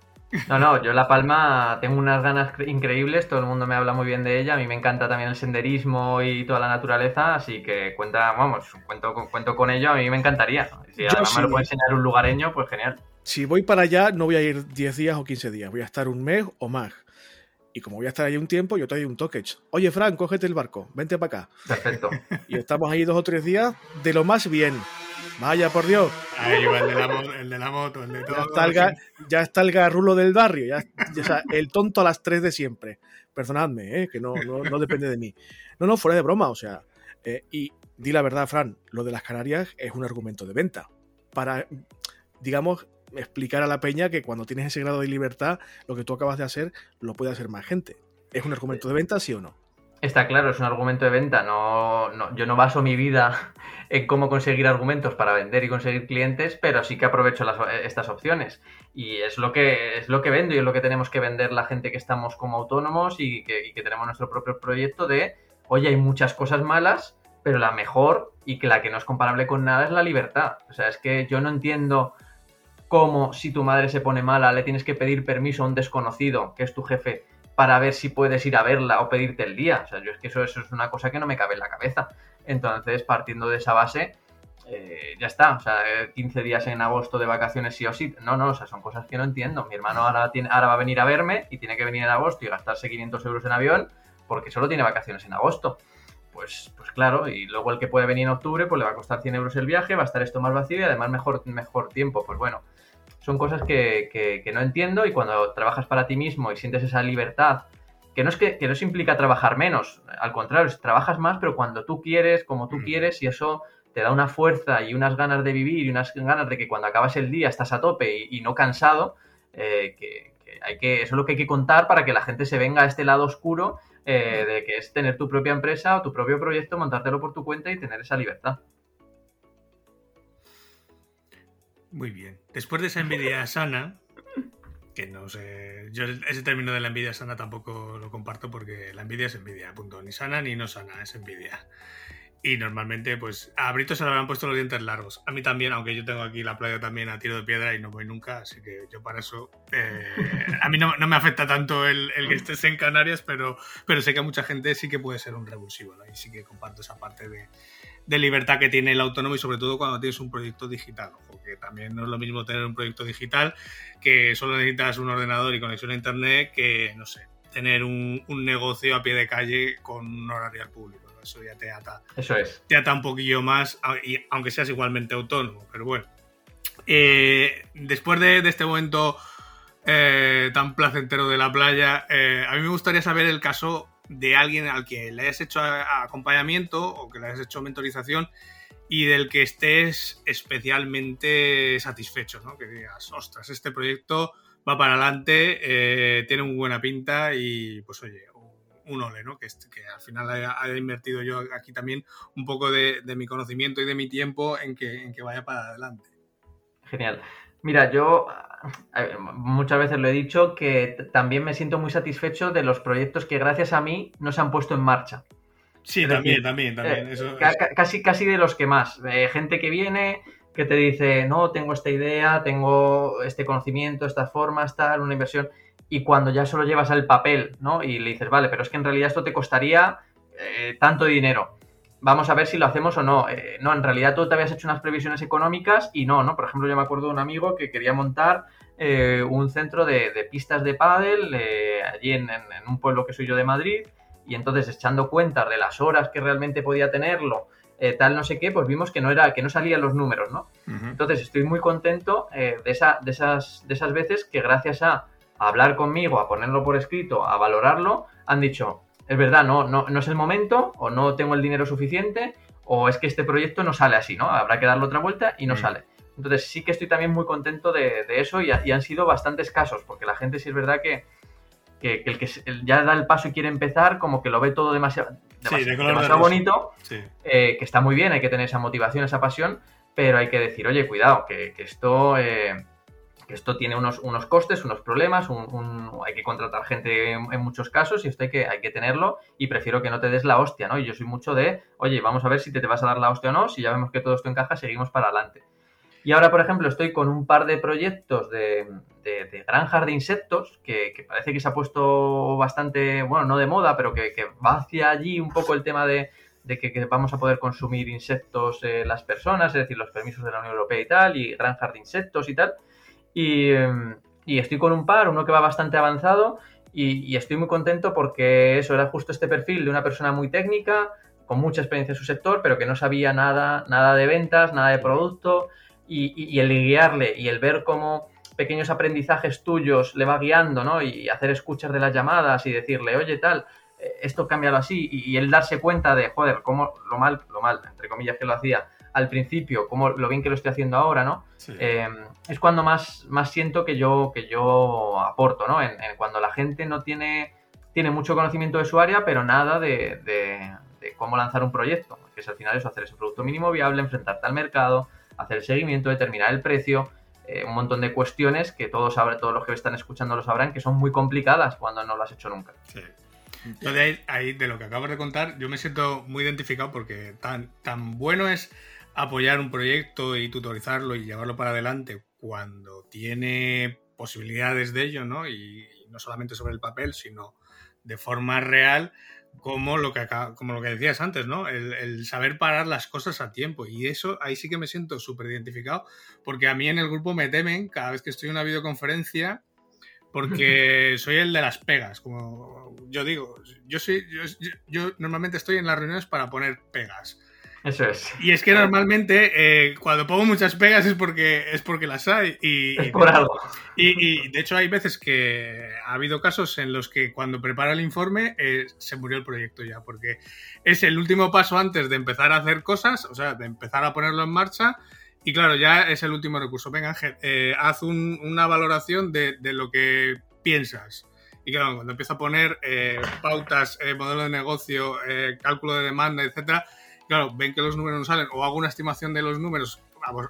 No, no, yo La Palma tengo unas ganas increíbles, todo el mundo me habla muy bien de ella, a mí me encanta también el senderismo y toda la naturaleza, así que cuenta, vamos, cuento, cuento con ello, a mí me encantaría. Si además me lo puede enseñar un lugareño, pues genial. Si voy para allá, no voy a ir 10 días o 15 días, voy a estar un mes o más. Y como voy a estar ahí un tiempo, yo te doy un toque. Oye, Fran, cógete el barco, vente para acá. Perfecto. Y estamos ahí dos o tres días de lo más bien. Vaya, por Dios. Ahí va el de la, moto, el de, la moto, el de todo. Ya está el, garrulo del barrio, ya, el tonto a las tres de siempre. Perdonadme, ¿eh? que no, no, depende de mí. No, no, fuera de broma, o sea. Eh, y di la verdad, Fran, lo de las Canarias es un argumento de venta. Para, digamos, explicar a la peña que cuando tienes ese grado de libertad, lo que tú acabas de hacer lo puede hacer más gente. ¿Es un argumento de venta, sí o no? Está claro, es un argumento de venta. No, no, yo no baso mi vida en cómo conseguir argumentos para vender y conseguir clientes, pero sí que aprovecho estas opciones. Y es lo que es lo que vendo y es lo que tenemos que vender la gente que estamos como autónomos y que, tenemos nuestro propio proyecto de, oye, hay muchas cosas malas, pero la mejor y que la que no es comparable con nada es la libertad. O sea, es que yo no entiendo cómo si tu madre se pone mala le tienes que pedir permiso a un desconocido, que es tu jefe, para ver si puedes ir a verla o pedirte el día. O sea, yo es que eso, es una cosa que no me cabe en la cabeza. Entonces, partiendo de esa base, eh, ya está. O sea, 15 días en agosto de vacaciones sí o sí. No, no, o sea, son cosas que no entiendo. Mi hermano ahora, tiene, ahora va a venir a verme y tiene que venir en agosto y gastarse 500 euros en avión porque solo tiene vacaciones en agosto. Pues, pues claro, y luego el que puede venir en octubre, pues le va a costar 100 euros el viaje, va a estar esto más vacío y además mejor, mejor tiempo. Pues bueno, son cosas que, no entiendo y cuando trabajas para ti mismo y sientes esa libertad, que no es que, no implica trabajar menos, al contrario, trabajas más, pero cuando tú quieres, como tú mm. quieres, y eso te da una fuerza y unas ganas de vivir y unas ganas de que cuando acabas el día estás a tope y, no cansado, eh, que, hay que, eso es lo que hay que contar para que la gente se venga a este lado oscuro eh, de que es tener tu propia empresa o tu propio proyecto, montártelo por tu cuenta y tener esa libertad. Muy bien. Después de esa envidia sana, que no sé, yo ese término de la envidia sana tampoco lo comparto porque la envidia es envidia, punto. Ni sana ni no sana, es envidia. Y normalmente, pues a Brito se le habrán puesto los dientes largos. A mí también, aunque yo tengo aquí la playa también a tiro de piedra y no voy nunca, así que yo para eso. Eh, a mí no, me afecta tanto el, que estés en Canarias, pero, pero sé que a mucha gente sí que puede ser un revulsivo, ¿no? Y sí que comparto esa parte de, de libertad que tiene el autónomo y sobre todo cuando tienes un proyecto digital, porque también no es lo mismo tener un proyecto digital que solo necesitas un ordenador y conexión a internet que, no sé, tener un, negocio a pie de calle con un horario al público. Eso ya te ata. Eso es. Te ata un poquillo más, aunque seas igualmente autónomo, pero bueno. Eh, después de, este momento eh, tan placentero de la playa, eh, a mí me gustaría saber el caso de alguien al que le hayas hecho acompañamiento o que le hayas hecho mentorización y del que estés especialmente satisfecho, ¿no? Que digas, ostras, este proyecto va para adelante, eh, tiene muy buena pinta y pues oye, un ole, ¿no? Que, que al final haya, invertido yo aquí también un poco de, mi conocimiento y de mi tiempo en que, en que vaya para adelante. Genial. Mira, yo muchas veces lo he dicho que también me siento muy satisfecho de los proyectos que gracias a mí no se han puesto en marcha. Sí, también, también, también, eh, Casi, casi de los que más. gente que viene, que te dice, no, tengo esta idea, tengo este conocimiento, estas formas, tal, una inversión, y cuando ya solo llevas al papel, ¿no? Y le dices, vale, pero es que en realidad esto te costaría eh, tanto dinero. Vamos a ver si lo hacemos o no. Eh, no, en realidad tú te habías hecho unas previsiones económicas y no, ¿no? Por ejemplo, yo me acuerdo de un amigo que quería montar eh, un centro de, pistas de pádel allí en, un pueblo que soy yo de Madrid y entonces echando cuentas de las horas que realmente podía tenerlo, tal no sé qué, pues vimos que no era, que no salían los números, ¿no? Entonces estoy muy contento de, esa, de, esas, de esas veces que gracias a hablar conmigo, a ponerlo por escrito, a valorarlo, han dicho, es verdad, no, no, no es el momento, o no tengo el dinero suficiente, o es que este proyecto no sale así, ¿no? Habrá que darle otra vuelta y no mm. sale. Entonces sí que estoy también muy contento de, eso y, han sido bastantes casos, porque la gente sí es verdad que, el que ya da el paso y quiere empezar, como que lo ve todo demasiado, demasiado, bonito, eh, que está muy bien, hay que tener esa motivación, esa pasión, pero hay que decir, oye, cuidado, que, esto... Eh, esto tiene unos, unos costes, unos problemas, hay que contratar gente en, muchos casos y esto hay que, hay que tenerlo y prefiero que no te des la hostia, ¿no? Y yo soy mucho de, oye, vamos a ver si te, te vas a dar la hostia o no, si ya vemos que todo esto encaja, seguimos para adelante. Y ahora, por ejemplo, estoy con un par de proyectos de, de, granjas de insectos que, parece que se ha puesto bastante, bueno, no de moda, pero que, va hacia allí un poco el tema de, que, vamos a poder consumir insectos eh, las personas, es decir, los permisos de la Unión Europea y tal, y granjas de insectos y tal. Y, estoy con un par, uno que va bastante avanzado y, estoy muy contento porque eso era justo este perfil de una persona muy técnica, con mucha experiencia en su sector, pero que no sabía nada, nada de ventas, nada de producto y, el guiarle y el ver cómo pequeños aprendizajes tuyos le va guiando, ¿no? Y hacer escuchas de las llamadas y decirle, oye, tal, eh, esto cámbialo así y, y el darse cuenta de, joder, cómo lo mal, lo mal, entre comillas, que lo hacía, al principio, como lo bien que lo estoy haciendo ahora, ¿no? Em, es cuando más, más siento que yo, que yo aporto, ¿no? En, cuando la gente no tiene, tiene mucho conocimiento de su área, pero nada de, cómo lanzar un proyecto, que es al final eso, hacer ese producto mínimo viable, enfrentarte al mercado, hacer el seguimiento, determinar el precio, eh, un montón de cuestiones que todos, todos los que están escuchando lo sabrán, que son muy complicadas cuando no lo has hecho nunca. Sí. de ahí, de lo que acabas de contar, yo me siento muy identificado porque tan, tan bueno es apoyar un proyecto y tutorizarlo y llevarlo para adelante cuando tiene posibilidades de ello, ¿no? Y, no solamente sobre el papel, sino de forma real, como lo que, como lo que decías antes, ¿no? El, saber parar las cosas a tiempo. Y eso, ahí sí que me siento súper identificado, porque a mí en el grupo me temen cada vez que estoy en una videoconferencia, porque soy el de las pegas, como yo digo. Yo, soy, yo normalmente estoy en las reuniones para poner pegas eso es. Y es que normalmente eh, cuando pongo muchas pegas es porque, es porque las hay. Y, es por algo. Y, de hecho hay veces que ha habido casos en los que cuando prepara el informe eh, se murió el proyecto ya, porque es el último paso antes de empezar a hacer cosas, o sea, de empezar a ponerlo en marcha. Y claro, ya es el último recurso. Venga, Ángel, eh, haz una valoración de, de, lo que piensas. Y claro, cuando empieza a poner pautas, modelo de negocio, cálculo de demanda, etcétera, claro, ven que los números no salen o hago una estimación de los números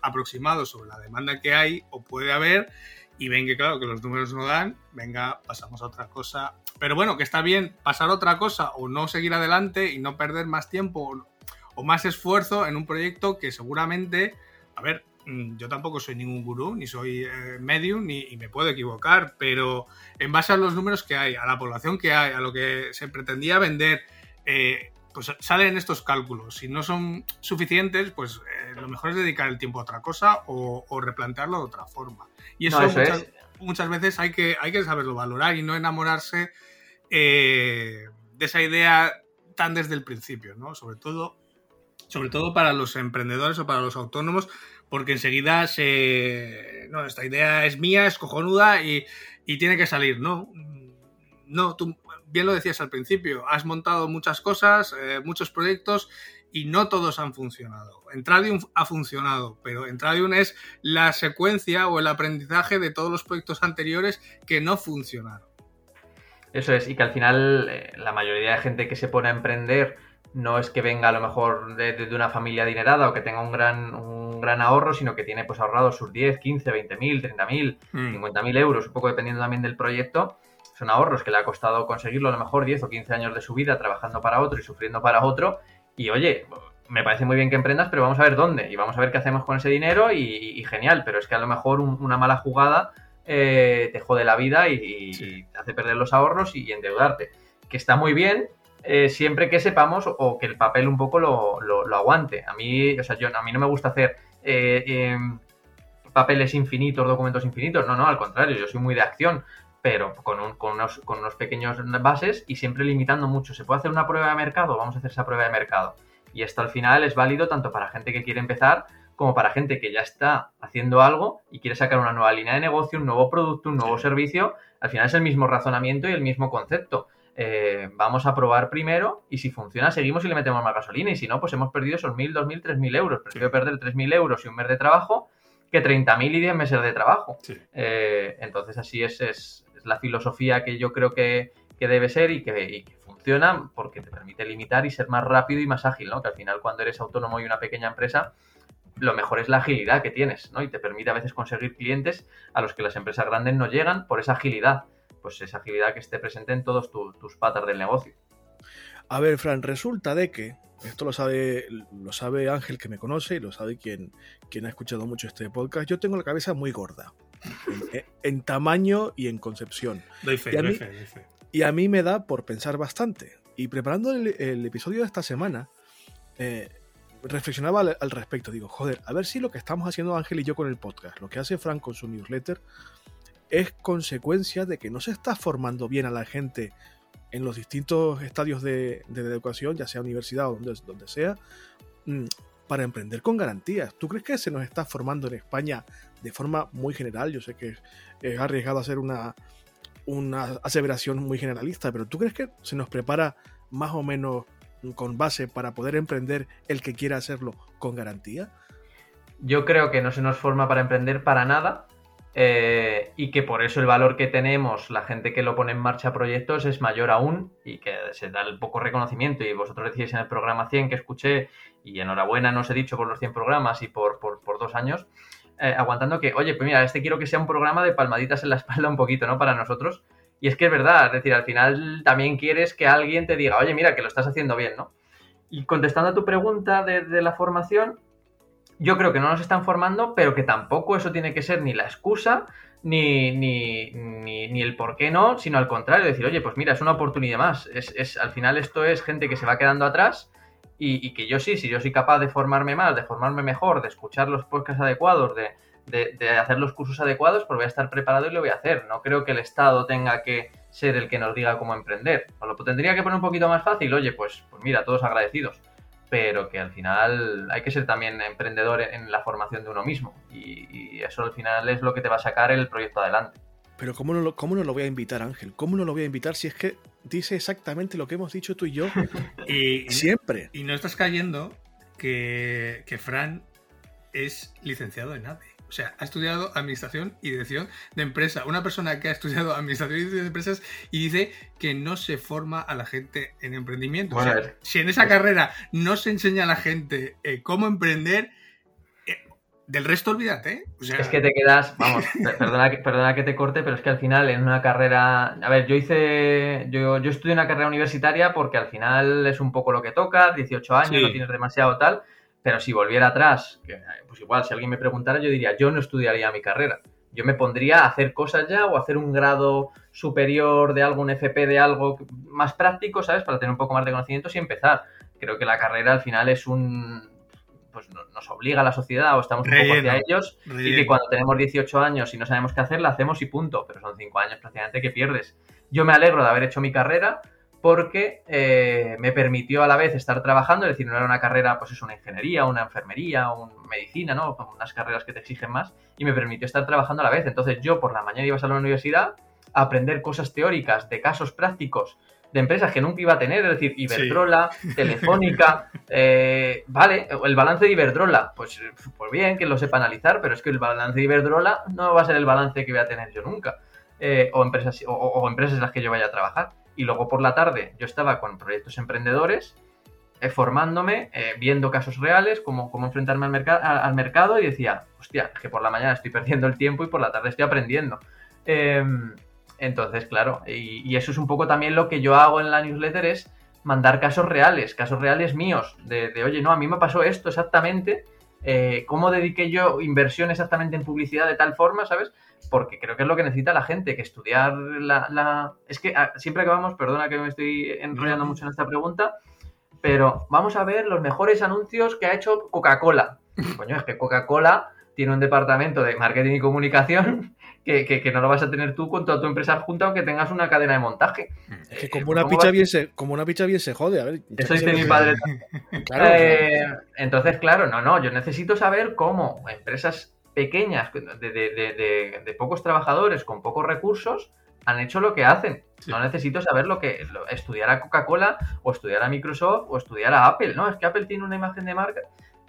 aproximados sobre la demanda que hay o puede haber y ven que claro que los números no dan, venga, pasamos a otra cosa. Pero bueno, que está bien pasar otra cosa o no seguir adelante y no perder más tiempo o, más esfuerzo en un proyecto que seguramente, a ver, mm, yo tampoco soy ningún gurú, ni soy eh, medium, ni me puedo equivocar, pero en base a los números que hay, a la población que hay, a lo que se pretendía vender, eh, pues salen estos cálculos. Si no son suficientes, pues eh, lo mejor es dedicar el tiempo a otra cosa o, replantearlo de otra forma. Y eso, muchas, veces hay que, hay que saberlo valorar y no enamorarse eh, de esa idea tan desde el principio, ¿no? Sobre todo, sobre todo para los emprendedores o para los autónomos, porque enseguida se... No, esta idea es mía, es cojonuda y, y tiene que salir, ¿no? No, tú bien lo decías al principio, has montado muchas cosas, eh, muchos proyectos y no todos han funcionado. Entradium ha funcionado, pero Entradium es la secuencia o el aprendizaje de todos los proyectos anteriores que no funcionaron. Eso es, y que al final eh, la mayoría de gente que se pone a emprender no es que venga a lo mejor de, una familia adinerada o que tenga un gran, un gran ahorro, sino que tiene pues ahorrados sus 10, 15, 20 mil, 30 mil, 50 mil euros, un poco dependiendo también del proyecto. Son ahorros que le ha costado conseguirlo a lo mejor 10 o 15 años de su vida trabajando para otro y sufriendo para otro. Y oye, me parece muy bien que emprendas, pero vamos a ver dónde y vamos a ver qué hacemos con ese dinero y, genial, pero es que a lo mejor una mala jugada eh, te jode la vida y, te hace perder los ahorros y, endeudarte. Que está muy bien, eh, siempre que sepamos o que el papel un poco lo, aguante. A mí, o sea, yo, a mí no me gusta hacer eh, em, papeles infinitos, documentos infinitos. No, no, al contrario, yo soy muy de acción, pero con, unos, con unos pequeños bases y siempre limitando mucho. ¿Se puede hacer una prueba de mercado? Vamos a hacer esa prueba de mercado. Y esto al final es válido tanto para gente que quiere empezar como para gente que ya está haciendo algo y quiere sacar una nueva línea de negocio, un nuevo producto, un nuevo servicio. Al final es el mismo razonamiento y el mismo concepto. Eh, vamos a probar primero y si funciona seguimos y le metemos más gasolina y si no, pues hemos perdido esos 1.000, 2.000, 3.000 euros. Prefiero perder 3.000 euros y un mes de trabajo que 30.000 y 10 meses de trabajo. Eh, entonces así es, es, la filosofía que yo creo que, debe ser y que, funciona porque te permite limitar y ser más rápido y más ágil, ¿no? Que al final cuando eres autónomo y una pequeña empresa, lo mejor es la agilidad que tienes, ¿no? Y te permite a veces conseguir clientes a los que las empresas grandes no llegan por esa agilidad pues esa agilidad que esté presente en todos tus patas del negocio. A ver, Fran, resulta de que, esto lo sabe, lo sabe Ángel que me conoce y lo sabe quien, quien ha escuchado mucho este podcast, yo tengo la cabeza muy gorda, en, tamaño y en concepción. Doy fe, y, a mí, y a mí me da por pensar bastante. Y preparando el, episodio de esta semana, eh, reflexionaba al, al, respecto. Digo, joder, a ver si lo que estamos haciendo Ángel y yo con el podcast, lo que hace Fran con su newsletter, es consecuencia de que no se está formando bien a la gente en los distintos estadios de, educación, ya sea universidad o donde, donde sea, mm, para emprender con garantías. ¿Tú crees que se nos está formando en España de forma muy general? Yo sé que es arriesgado hacer una, una aseveración muy generalista, pero ¿tú crees que se nos prepara más o menos con base para poder emprender el que quiera hacerlo con garantía? Yo creo que no se nos forma para emprender para nada, eh, y que por eso el valor que tenemos, la gente que lo pone en marcha proyectos, es mayor aún y que se da el poco reconocimiento. Y vosotros decís en el programa 100 que escuché, y enhorabuena, no os he dicho por los 100 programas y por, por, dos años, eh, aguantando que, oye, pues mira, este quiero que sea un programa de palmaditas en la espalda un poquito, ¿no? Para nosotros. Y es que es verdad, es decir, al final también quieres que alguien te diga, oye, mira, que lo estás haciendo bien, ¿no? Y contestando a tu pregunta de la formación, yo creo que no nos están formando, pero que tampoco eso tiene que ser ni la excusa, ni, ni, ni, el por qué no, sino al contrario, decir, oye, pues mira, es una oportunidad más. Es, es, al final esto es gente que se va quedando atrás y, que yo sí, si yo soy capaz de formarme más, de formarme mejor, de escuchar los podcasts adecuados, de, de, hacer los cursos adecuados, pues voy a estar preparado y lo voy a hacer. No creo que el Estado tenga que ser el que nos diga cómo emprender. O lo tendría que poner un poquito más fácil, oye, pues, pues mira, todos agradecidos pero que al final hay que ser también emprendedor en la formación de uno mismo y, eso al final es lo que te va a sacar el proyecto adelante. Pero ¿cómo no, lo, ¿cómo no lo voy a invitar, Ángel? ¿Cómo no lo voy a invitar si es que dice exactamente lo que hemos dicho tú y yo y, siempre? Y no estás cayendo que, que Fran es licenciado en ADE. O sea, ha estudiado administración y dirección de empresa. Una persona que ha estudiado administración y dirección de empresas y dice que no se forma a la gente en emprendimiento. o sea, si en esa carrera no se enseña a la gente eh, cómo emprender, eh, del resto olvídate. ¿eh? Es que te quedas, vamos, perdona, perdona, que te corte, pero es que al final en una carrera, a ver, yo hice, yo, yo estudié una carrera universitaria porque al final es un poco lo que toca, 18 años, no tienes demasiado tal. Pero si volviera atrás, pues igual, si alguien me preguntara, yo diría, yo no estudiaría mi carrera. Yo me pondría a hacer cosas ya o hacer un grado superior de algo, un FP de algo más práctico, ¿sabes? Para tener un poco más de conocimientos y empezar. Creo que la carrera al final es un. Pues nos obliga a la sociedad o estamos un poco hacia ellos. Y que cuando tenemos 18 años y no sabemos qué hacer, la hacemos y punto. Pero son 5 años prácticamente que pierdes. Yo me alegro de haber hecho mi carrera porque eh, me permitió a la vez estar trabajando, es decir, no era una carrera, pues es una ingeniería, una enfermería, una medicina, ¿no? Unas carreras que te exigen más, y me permitió estar trabajando a la vez. Entonces yo por la mañana iba a la universidad a aprender cosas teóricas de casos prácticos de empresas que nunca iba a tener, es decir, Iberdrola, Telefónica, eh, vale, el balance de Iberdrola, pues, pues bien, que lo sepa analizar, pero es que el balance de Iberdrola no va a ser el balance que voy a tener yo nunca, eh, o, empresas, o empresas en las que yo vaya a trabajar y luego por la tarde yo estaba con proyectos emprendedores eh, formándome, eh, viendo casos reales, cómo, cómo enfrentarme al, al, mercado y decía, hostia, que por la mañana estoy perdiendo el tiempo y por la tarde estoy aprendiendo. Em, entonces, claro, y, eso es un poco también lo que yo hago en la newsletter, es mandar casos reales, casos reales míos, de oye, no, a mí me pasó esto exactamente, eh, cómo dediqué yo inversión exactamente en publicidad de tal forma, ¿sabes? Porque creo que es lo que necesita la gente, que estudiar la... Es que ah, siempre que vamos, perdona que me estoy enrollando mucho en esta pregunta, pero vamos a ver los mejores anuncios que ha hecho Coca-Cola. Coño, es que Coca-Cola tiene un departamento de marketing y comunicación que, no lo vas a tener tú con toda tu empresa junta aunque tengas una cadena de montaje. Es que como una picha bien se, como una picha bien se jode, a ver. Eso dice mi padre. Eh, entonces, claro, no, no, yo necesito saber cómo empresas pequeñas, de, pocos trabajadores, con pocos recursos, han hecho lo que hacen. No necesito saber lo que estudiar a Coca-Cola o estudiar a Microsoft o estudiar a Apple. No, es que Apple tiene una imagen de marca.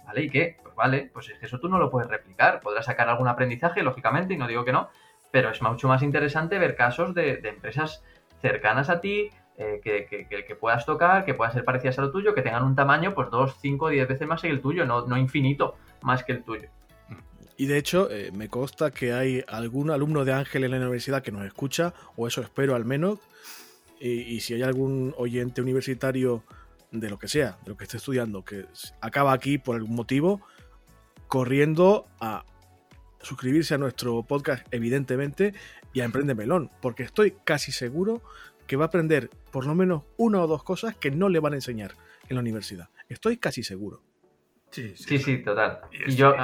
¿Vale? ¿Y qué? Pues vale, pues es que eso tú no lo puedes replicar. Podrás sacar algún aprendizaje, lógicamente, y no digo que no, pero es mucho más interesante ver casos de, empresas cercanas a ti, eh, que, puedas tocar, que puedan ser parecidas a lo tuyo, que tengan un tamaño pues 2, 5, 10 veces más que el tuyo, no, no infinito más que el tuyo. Y de hecho, eh, me consta que hay algún alumno de Ángel en la universidad que nos escucha, o eso espero al menos. Y, si hay algún oyente universitario de lo que sea, de lo que esté estudiando, que acaba aquí por algún motivo, corriendo a suscribirse a nuestro podcast, evidentemente, y a Emprende Melón, porque estoy casi seguro que va a aprender por lo menos una o dos cosas que no le van a enseñar en la universidad. Estoy casi seguro. Sí, sí, sí, total. Y, yo,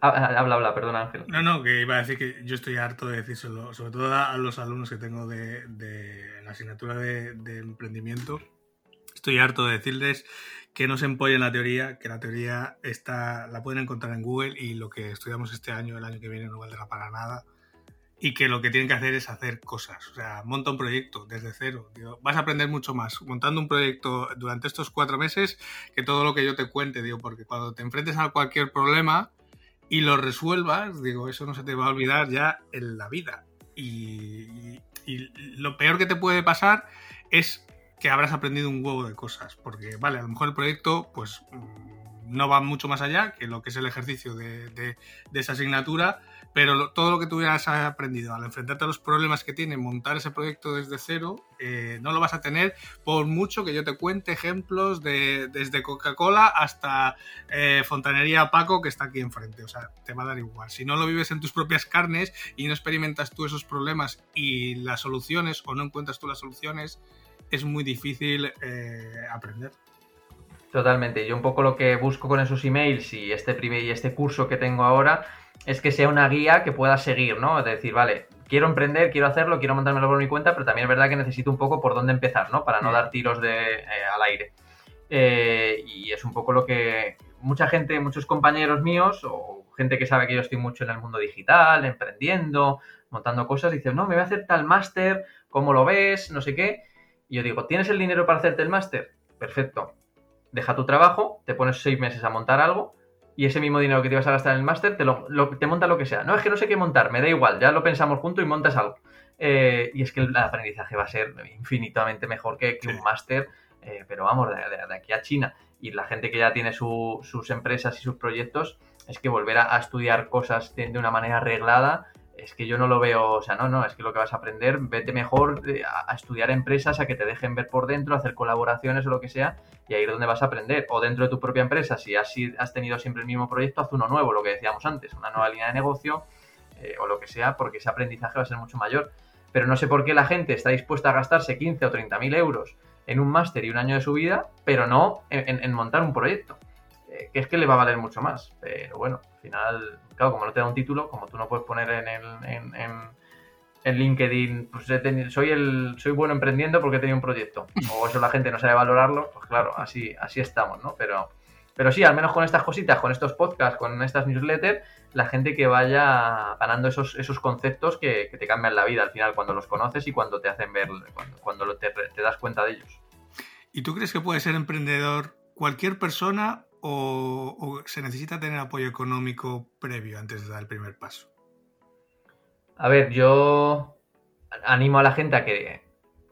habla, habla, perdona Ángel. No, no, que iba a decir que yo estoy harto de decírselo, sobre todo a los alumnos que tengo de, la asignatura de, de emprendimiento. Estoy harto de decirles que no se empollen la teoría, que la teoría está, la pueden encontrar en Google y lo que estudiamos este año, el año que viene, no valdrá para nada. Y que lo que tienen que hacer es hacer cosas. O sea, monta un proyecto desde cero. vas a aprender mucho más montando un proyecto durante estos cuatro meses que todo lo que yo te cuente, digo, porque cuando te enfrentes a cualquier problema y lo resuelvas, digo, eso no se te va a olvidar ya en la vida. y lo peor que te puede pasar es que habrás aprendido un huevo de cosas, porque vale, a lo mejor el proyecto pues mm, no va mucho más allá que lo que es el ejercicio de, esa asignatura, pero todo lo que tú hubieras aprendido al enfrentarte a los problemas que tiene montar ese proyecto desde cero, eh, no lo vas a tener por mucho que yo te cuente ejemplos de, desde Coca-Cola hasta eh, Fontanería Paco que está aquí enfrente. O sea, te va a dar igual. Si no lo vives en tus propias carnes y no experimentas tú esos problemas y las soluciones o no encuentras tú las soluciones, es muy difícil eh, aprender. Totalmente. Yo un poco lo que busco con esos emails y este primer y este curso que tengo ahora es que sea una guía que pueda seguir, ¿no? Es decir, vale, quiero emprender, quiero hacerlo, quiero montármelo por mi cuenta, pero también es verdad que necesito un poco por dónde empezar, ¿no? Para no dar tiros de, eh, al aire. Eh, y es un poco lo que mucha gente, muchos compañeros míos o gente que sabe que yo estoy mucho en el mundo digital, emprendiendo, montando cosas, dicen, no, me voy a hacer tal máster, ¿cómo lo ves? No sé qué. Y yo digo, ¿tienes el dinero para hacerte el máster? Perfecto. Deja tu trabajo, te pones seis meses a montar algo y ese mismo dinero que te ibas a gastar en el máster te, lo, te monta lo que sea. No, es que no sé qué montar, me da igual, ya lo pensamos juntos y montas algo. Eh, y es que el aprendizaje va a ser infinitamente mejor que, un máster, eh, pero vamos, de, aquí a China. Y la gente que ya tiene sus empresas y sus proyectos, es que volver a, estudiar cosas de, una manera arreglada es que yo no lo veo, o sea, no, no, es que lo que vas a aprender, vete mejor eh, a, estudiar empresas, a que te dejen ver por dentro, hacer colaboraciones o lo que sea, y ahí es donde vas a aprender. O dentro de tu propia empresa, si has, has tenido siempre el mismo proyecto, haz uno nuevo, lo que decíamos antes, una nueva línea de negocio eh, o lo que sea, porque ese aprendizaje va a ser mucho mayor. Pero no sé por qué la gente está dispuesta a gastarse 15 o 30 mil euros en un máster y un año de su vida, pero no en, montar un proyecto, eh, que es que le va a valer mucho más. Pero bueno, al final claro, como no te da un título, como tú no puedes poner en, el, LinkedIn, pues soy el soy bueno emprendiendo porque he tenido un proyecto, o eso la gente no sabe valorarlo, pues claro, así, así estamos, ¿no? Pero, pero sí, al menos con estas cositas, con estos podcasts, con estas newsletters, la gente que vaya ganando esos, esos conceptos que, te cambian la vida al final cuando los conoces y cuando te hacen ver, cuando, cuando te das cuenta de ellos. ¿Y tú crees que puede ser emprendedor cualquier persona o, se necesita tener apoyo económico previo antes de dar el primer paso? A ver, yo animo a la gente a que,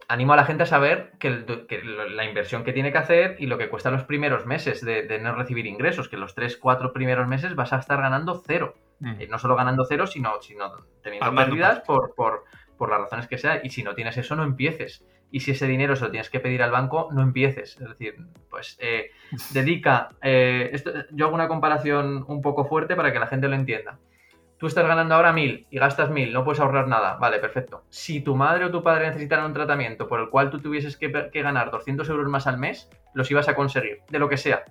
animo a la gente a saber que, la inversión que tiene que hacer y lo que cuesta los primeros meses de, no recibir ingresos, que los 3, 4 primeros meses vas a estar ganando cero. Mm. no solo ganando cero, sino, sino teniendo pérdidas por, por, por las razones que sea. Y si no tienes eso, no empieces y si ese dinero se lo tienes que pedir al banco, no empieces. Es decir, pues eh, dedica. Eh, esto, yo hago una comparación un poco fuerte para que la gente lo entienda. Tú estás ganando ahora mil y gastas mil, no puedes ahorrar nada. Vale, perfecto. Si tu madre o tu padre necesitaran un tratamiento por el cual tú tuvieses que, que ganar 200 euros más al mes, los ibas a conseguir, de lo que sea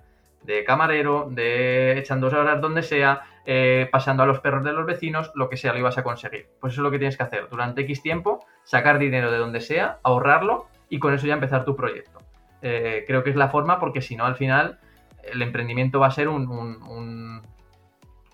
de camarero, de echando horas donde sea, eh, pasando a los perros de los vecinos, lo que sea, lo ibas a conseguir. Pues eso es lo que tienes que hacer. Durante X tiempo, sacar dinero de donde sea, ahorrarlo y con eso ya empezar tu proyecto. Eh, creo que es la forma porque si no, al final, el emprendimiento va a ser un,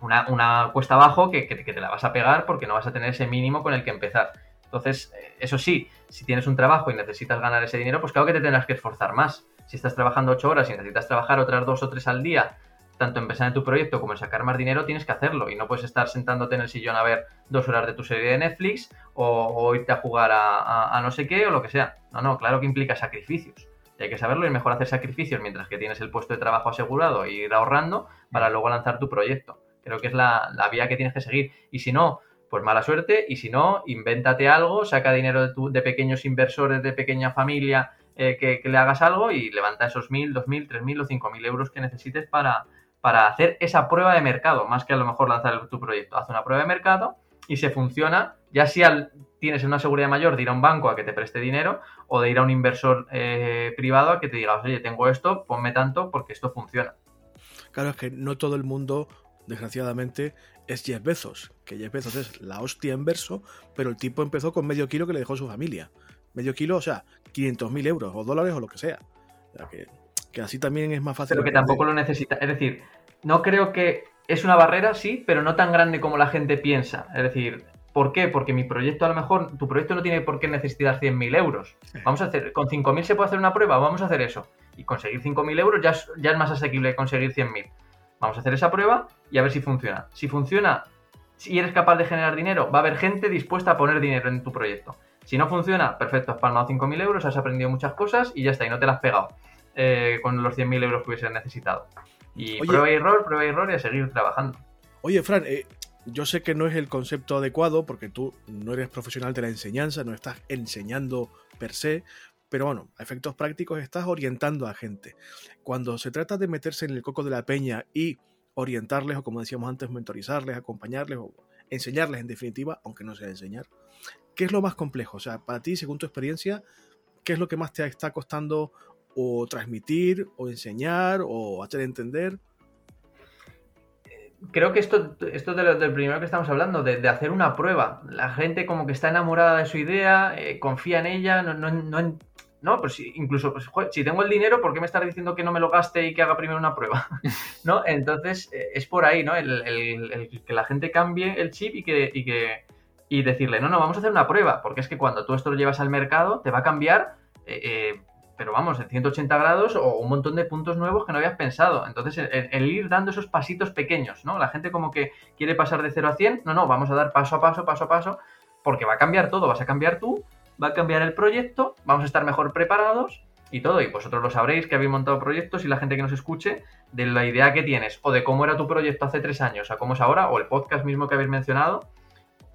una, cuesta abajo que, que, te la vas a pegar porque no vas a tener ese mínimo con el que empezar. Entonces, eh, eso sí, si tienes un trabajo y necesitas ganar ese dinero, pues claro que te tendrás que esforzar más si estás trabajando ocho horas y necesitas trabajar otras dos o tres al día, tanto en pensar en tu proyecto como en sacar más dinero, tienes que hacerlo. Y no puedes estar sentándote en el sillón a ver dos horas de tu serie de Netflix o, irte a jugar a, no sé qué o lo que sea. No, no, claro que implica sacrificios. Y hay que saberlo y es mejor hacer sacrificios mientras que tienes el puesto de trabajo asegurado e ir ahorrando para luego lanzar tu proyecto. Creo que es la, la vía que tienes que seguir. Y si no, pues mala suerte. Y si no, invéntate algo, saca dinero de, tu, de pequeños inversores, de pequeña familia eh, que, le hagas algo y levanta esos 1.000, 2.000, 3.000 o 5.000 euros que necesites para, para hacer esa prueba de mercado, más que a lo mejor lanzar tu proyecto. Haz una prueba de mercado y se funciona, ya si tienes una seguridad mayor de ir a un banco a que te preste dinero o de ir a un inversor eh, privado a que te diga, oye, tengo esto, ponme tanto porque esto funciona. Claro, es que no todo el mundo, desgraciadamente, es Jeff Bezos, que Jeff Bezos es la hostia en verso, pero el tipo empezó con medio kilo que le dejó su familia medio kilo, o sea, 500.000 euros o dólares o lo que sea. que, así también es más fácil. Pero que tampoco lo necesita. Es decir, no creo que es una barrera, sí, pero no tan grande como la gente piensa. Es decir, ¿por qué? Porque mi proyecto a lo mejor, tu proyecto no tiene por qué necesitar 100.000 euros. Vamos a hacer, con 5.000 se puede hacer una prueba, vamos a hacer eso. Y conseguir 5.000 euros ya es, ya es más asequible que conseguir 100.000. Vamos a hacer esa prueba y a ver si funciona. Si funciona, si eres capaz de generar dinero, va a haber gente dispuesta a poner dinero en tu proyecto. Si no funciona, perfecto, has palmado 5.000 euros, has aprendido muchas cosas y ya está, y no te las has pegado eh, con los 100.000 euros que hubieses necesitado. Y prueba y error, prueba y error y a seguir trabajando. Oye, Fran, eh, yo sé que no es el concepto adecuado porque tú no eres profesional de la enseñanza, no estás enseñando per se, pero bueno, a efectos prácticos estás orientando a gente. Cuando se trata de meterse en el coco de la peña y orientarles, o como decíamos antes, mentorizarles, acompañarles o enseñarles en definitiva, aunque no sea enseñar, ¿qué es lo más complejo? O sea, para ti, según tu experiencia, ¿qué es lo que más te está costando o transmitir, o enseñar, o hacer entender? Creo que esto, esto de lo, del primero que estamos hablando, de, hacer una prueba. La gente como que está enamorada de su idea, eh, confía en ella, no, no, no, no pues incluso, pues, si tengo el dinero, ¿por qué me estás diciendo que no me lo gaste y que haga primero una prueba? ¿No? Entonces, eh, es por ahí, ¿no? Que la gente cambie el chip y que, y que y decirle, no, no, vamos a hacer una prueba, porque es que cuando tú esto lo llevas al mercado, te va a cambiar, eh, eh, pero vamos, en 180 grados o un montón de puntos nuevos que no habías pensado. Entonces, el, ir dando esos pasitos pequeños, ¿no? La gente como que quiere pasar de 0 a 100, no, no, vamos a dar paso a paso, paso a paso, porque va a cambiar todo, vas a cambiar tú, va a cambiar el proyecto, vamos a estar mejor preparados y todo. Y vosotros lo sabréis que habéis montado proyectos y la gente que nos escuche de la idea que tienes o de cómo era tu proyecto hace tres años a cómo es ahora o el podcast mismo que habéis mencionado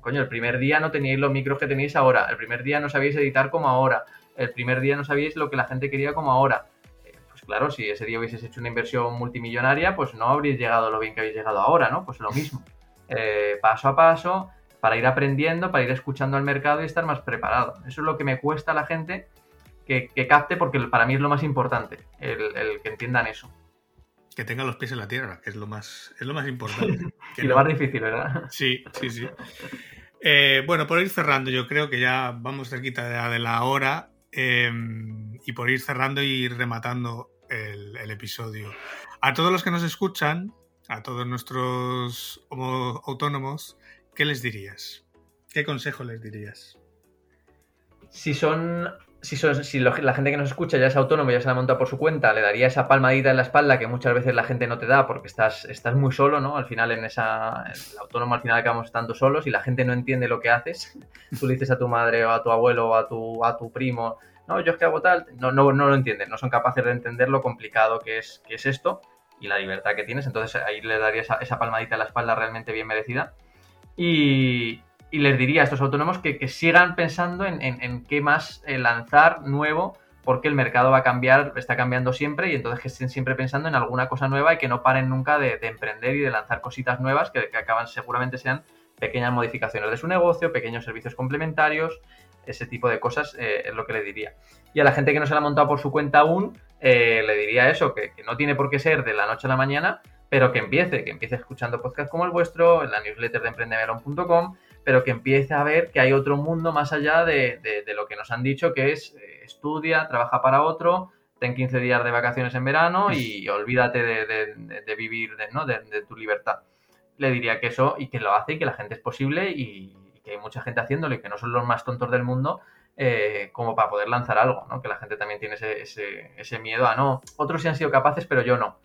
coño, el primer día no teníais los micros que tenéis ahora, el primer día no sabíais editar como ahora, el primer día no sabíais lo que la gente quería como ahora. Eh, pues claro, si ese día hubieses hecho una inversión multimillonaria, pues no habríais llegado lo bien que habéis llegado ahora, ¿no? Pues lo mismo. Eh, paso a paso, para ir aprendiendo, para ir escuchando al mercado y estar más preparado. Eso es lo que me cuesta a la gente que, capte, porque para mí es lo más importante, el, que entiendan eso. Que tengan los pies en la tierra, que es lo más, es lo más importante. y lo más difícil, ¿verdad? Sí, sí, sí. Eh, bueno, por ir cerrando, yo creo que ya vamos cerquita de, la hora em, y por ir cerrando y ir rematando el, episodio. A todos los que nos escuchan, a todos nuestros autónomos, ¿qué les dirías? ¿Qué consejo les dirías? Si son si, si la gente que nos escucha ya es autónomo, ya se la monta por su cuenta, le daría esa palmadita en la espalda que muchas veces la gente no te da porque estás, estás muy solo, ¿no? Al final en esa... El autónomo al final acabamos estando solos y la gente no entiende lo que haces. Tú le dices a tu madre o a tu abuelo o a tu, a tu primo, no, yo es que hago tal, no, no, no lo entienden, no son capaces de entender lo complicado que es, que es esto y la libertad que tienes. Entonces ahí le daría esa, palmadita a la espalda realmente bien merecida. Y, les diría a estos autónomos que, sigan pensando en, qué más eh, lanzar nuevo, porque el mercado va a cambiar, está cambiando siempre, y entonces que estén siempre pensando en alguna cosa nueva y que no paren nunca de, emprender y de lanzar cositas nuevas que, que acaban seguramente sean pequeñas modificaciones de su negocio, pequeños servicios complementarios, ese tipo de cosas eh, es lo que le diría. Y a la gente que no se la ha montado por su cuenta aún, eh, le diría eso, que, no tiene por qué ser de la noche a la mañana, pero que empiece, que empiece escuchando podcasts como el vuestro, en la newsletter de emprendemelon.com, pero que empiece a ver que hay otro mundo más allá de, lo que nos han dicho, que es eh, estudia, trabaja para otro, ten 15 días de vacaciones en verano y olvídate de, vivir de, tu libertad. Le diría que eso y que lo hace y que la gente es posible y, que hay mucha gente haciéndolo y que no son los más tontos del mundo, eh, como para poder lanzar algo, ¿no? Que la gente también tiene ese, miedo a no, otros sí han sido capaces, pero yo no.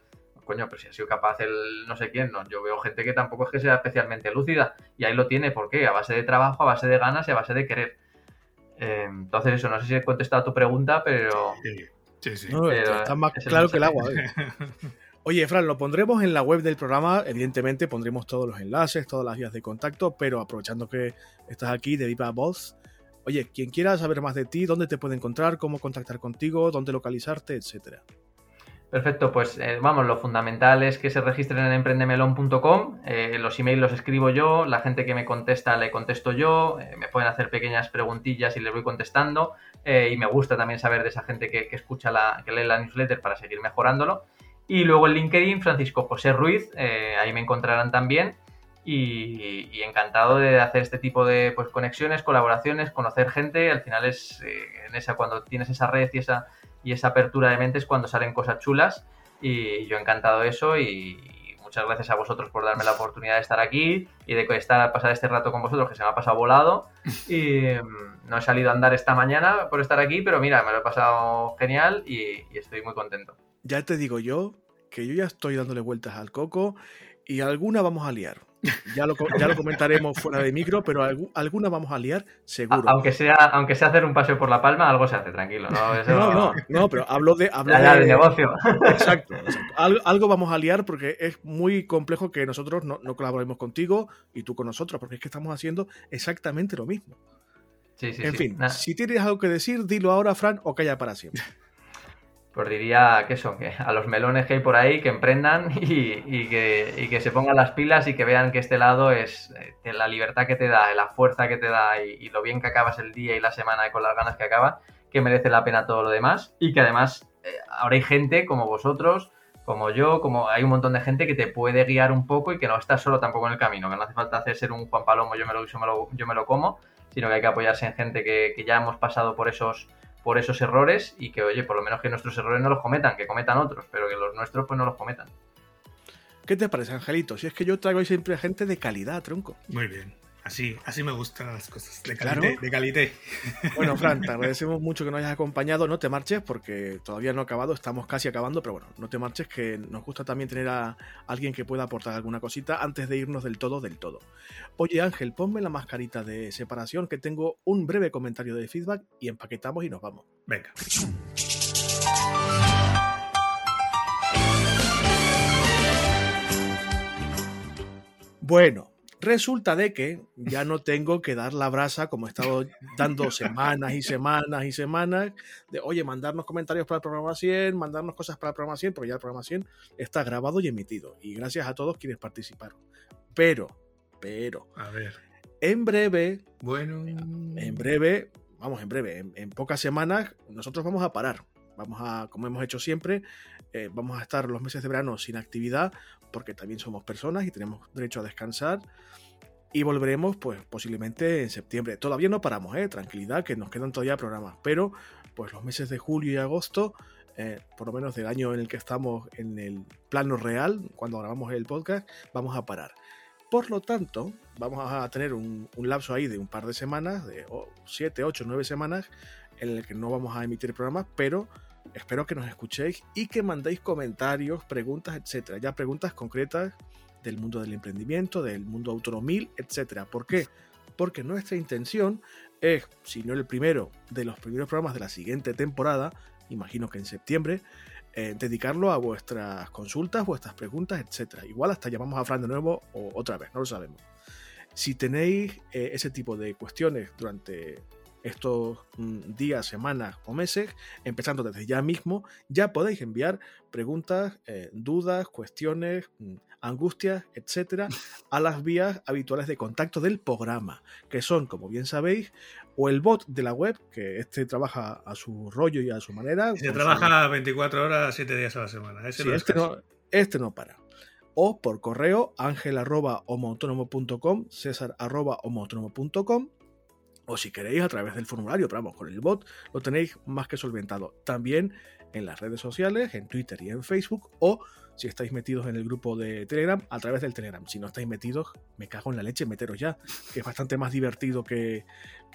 Coño, pero si ha sido capaz el no sé quién, no. Yo veo gente que tampoco es que sea especialmente lúcida y ahí lo tiene, ¿por qué? A base de trabajo, a base de ganas y a base de querer. Eh, entonces, eso, no sé si he contestado a tu pregunta, pero. Sí, sí. está más claro que el agua. ¿eh? Oye, Fran, lo pondremos en la web del programa. Evidentemente pondremos todos los enlaces, todas las vías de contacto, pero aprovechando que estás aquí de Viva Voz, oye, quien quiera saber más de ti, dónde te puede encontrar, cómo contactar contigo, dónde localizarte, etcétera. Perfecto, pues eh, vamos, lo fundamental es que se registren en emprendemelon.com, eh, los emails los escribo yo, la gente que me contesta le contesto yo, eh, me pueden hacer pequeñas preguntillas y les voy contestando y me gusta también saber de esa gente que, que escucha la, que lee la newsletter para seguir mejorándolo. Y luego en LinkedIn, Francisco José Ruiz, eh, ahí me encontrarán también. Y, encantado de hacer este tipo de pues, conexiones, colaboraciones, conocer gente. Al final es eh, en esa cuando tienes esa red y esa, y esa apertura de mentes cuando salen cosas chulas. Y yo encantado de eso y, muchas gracias a vosotros por darme la oportunidad de estar aquí y de estar, pasar este rato con vosotros que se me ha pasado volado. Y mm, no he salido a andar esta mañana por estar aquí, pero mira, me lo he pasado genial y estoy muy contento ya te digo yo que yo ya estoy dándole vueltas al coco y alguna vamos a liar. Ya lo, ya lo comentaremos fuera de micro, pero alguna vamos a liar seguro. Aunque sea, aunque sea hacer un paseo por la palma, algo se hace, tranquilo. No, no, no, pero hablo de... Hablo de, negocio. Exacto, algo vamos a liar porque es muy complejo que nosotros no, no, colaboremos contigo y tú con nosotros, porque es que estamos haciendo exactamente lo mismo. Sí, sí, en fin, si tienes algo que decir, dilo ahora, Fran, o calla para siempre pues diría que eso, que a los melones que hay por ahí, que emprendan y, que, se pongan las pilas y que vean que este lado es eh, la libertad que te da, la fuerza que te da y, lo bien que acabas el día y la semana y con las ganas que acaba, que merece la pena todo lo demás y que además eh, ahora hay gente como vosotros, como yo, como hay un montón de gente que te puede guiar un poco y que no estás solo tampoco en el camino, que no hace falta hacer ser un Juan Palomo, yo me lo, yo como, sino que hay que apoyarse en gente que ya hemos pasado por esos por esos errores y que, oye, por lo menos que nuestros errores no los cometan, que cometan otros, pero que los nuestros pues no los cometan. ¿Qué te parece, Angelito? Si es que yo traigo siempre gente de calidad, tronco. Muy bien. Así, así me gustan las cosas. De calidad. De calidad. Bueno, Fran, te agradecemos mucho que nos hayas acompañado. No te marches porque todavía no ha acabado, estamos casi acabando, pero bueno, no te marches que nos gusta también tener a alguien que pueda aportar alguna cosita antes de irnos del todo, del todo. Oye, Ángel, ponme la mascarita de separación que tengo un breve comentario de feedback y empaquetamos y nos vamos. Venga. Bueno, Resulta de que ya no tengo que dar la brasa como he estado dando semanas y semanas y semanas de, oye, mandarnos comentarios para el programa 100, mandarnos cosas para el programa 100, porque ya el programa 100 está grabado y emitido. Y gracias a todos quienes participaron. Pero, pero, a ver. En breve, bueno, en breve, vamos, en breve, en, pocas semanas, nosotros vamos a parar. Vamos a, como hemos hecho siempre, eh, vamos a estar los meses de verano sin actividad porque también somos personas y tenemos derecho a descansar. Y volveremos, pues posiblemente en septiembre. Todavía no paramos, ¿eh? tranquilidad, que nos quedan todavía programas. Pero, pues los meses de julio y agosto, eh, por lo menos del año en el que estamos en el plano real, cuando grabamos el podcast, vamos a parar. Por lo tanto, vamos a tener un, lapso ahí de un par de semanas, de 7, 8, 9 semanas, en el que no vamos a emitir programas, pero Espero que nos escuchéis y que mandéis comentarios, preguntas, etcétera. Ya preguntas concretas del mundo del emprendimiento, del mundo autonomil, etcétera. ¿Por qué? porque nuestra intención es, si no el primero, de los primeros programas de la siguiente temporada, imagino que en septiembre, eh, dedicarlo a vuestras consultas, vuestras preguntas, etc. Igual hasta llamamos a Fran de nuevo o otra vez, no lo sabemos. Si tenéis eh, ese tipo de cuestiones durante estos mm, días, semanas o meses, empezando desde ya mismo, ya podéis enviar preguntas, eh, dudas, cuestiones, mm, angustias, etcétera, a las vías habituales de contacto del programa, que son, como bien sabéis, o el bot de la web, que este trabaja a su rollo y a su manera. Se trabaja 24 horas, 7 días a la semana. este, no, este no para o por correo ángel.homoautónomo.com, césar.homoautónomo.com o si queréis a través del formulario, pero vamos, con el bot lo tenéis más que solventado. También en las redes sociales, en Twitter y en Facebook, o si estáis metidos en el grupo de Telegram, a través del Telegram. Si no estáis metidos, me cago en la leche, meteros ya, que es bastante más divertido que,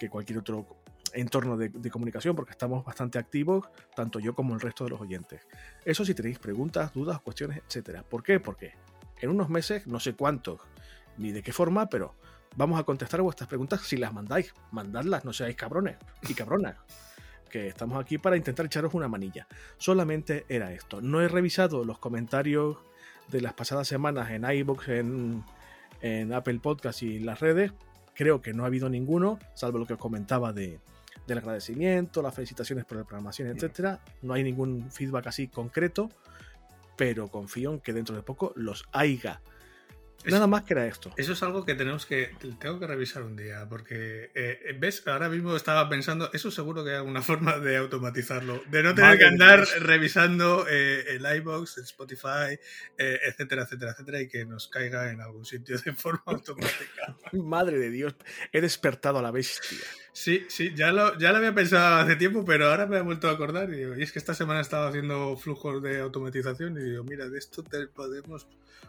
cualquier otro entorno de, de, comunicación, porque estamos bastante activos, tanto yo como el resto de los oyentes. Eso si tenéis preguntas, dudas, cuestiones, etcétera. ¿Por qué? Porque en unos meses, no sé cuántos ni de qué forma, pero vamos a contestar vuestras preguntas si las mandáis. Mandadlas, no seáis cabrones y cabronas. Que estamos aquí para intentar echaros una manilla. Solamente era esto. No he revisado los comentarios de las pasadas semanas en iBox, en, en Apple Podcast y las redes. Creo que no ha habido ninguno, salvo lo que os comentaba de, del agradecimiento, las felicitaciones por la programación, etc. No hay ningún feedback así concreto pero confío en que dentro de poco los haya. Nada más que era esto. Eso es algo que tenemos que. Tengo que revisar un día. Porque, eh, ¿ves? Ahora mismo estaba pensando. Eso seguro que hay alguna forma de automatizarlo. De no tener que andar revisando eh, el iBox, el Spotify, eh, etcétera, etcétera, etcétera. Y que nos caiga en algún sitio de forma automática. Madre de Dios. He despertado a la bestia. Sí, sí, ya lo, ya lo había pensado hace tiempo, pero ahora me he vuelto a acordar. Y, y es que esta semana he estado haciendo flujos de automatización. Y digo, mira, de esto te podemos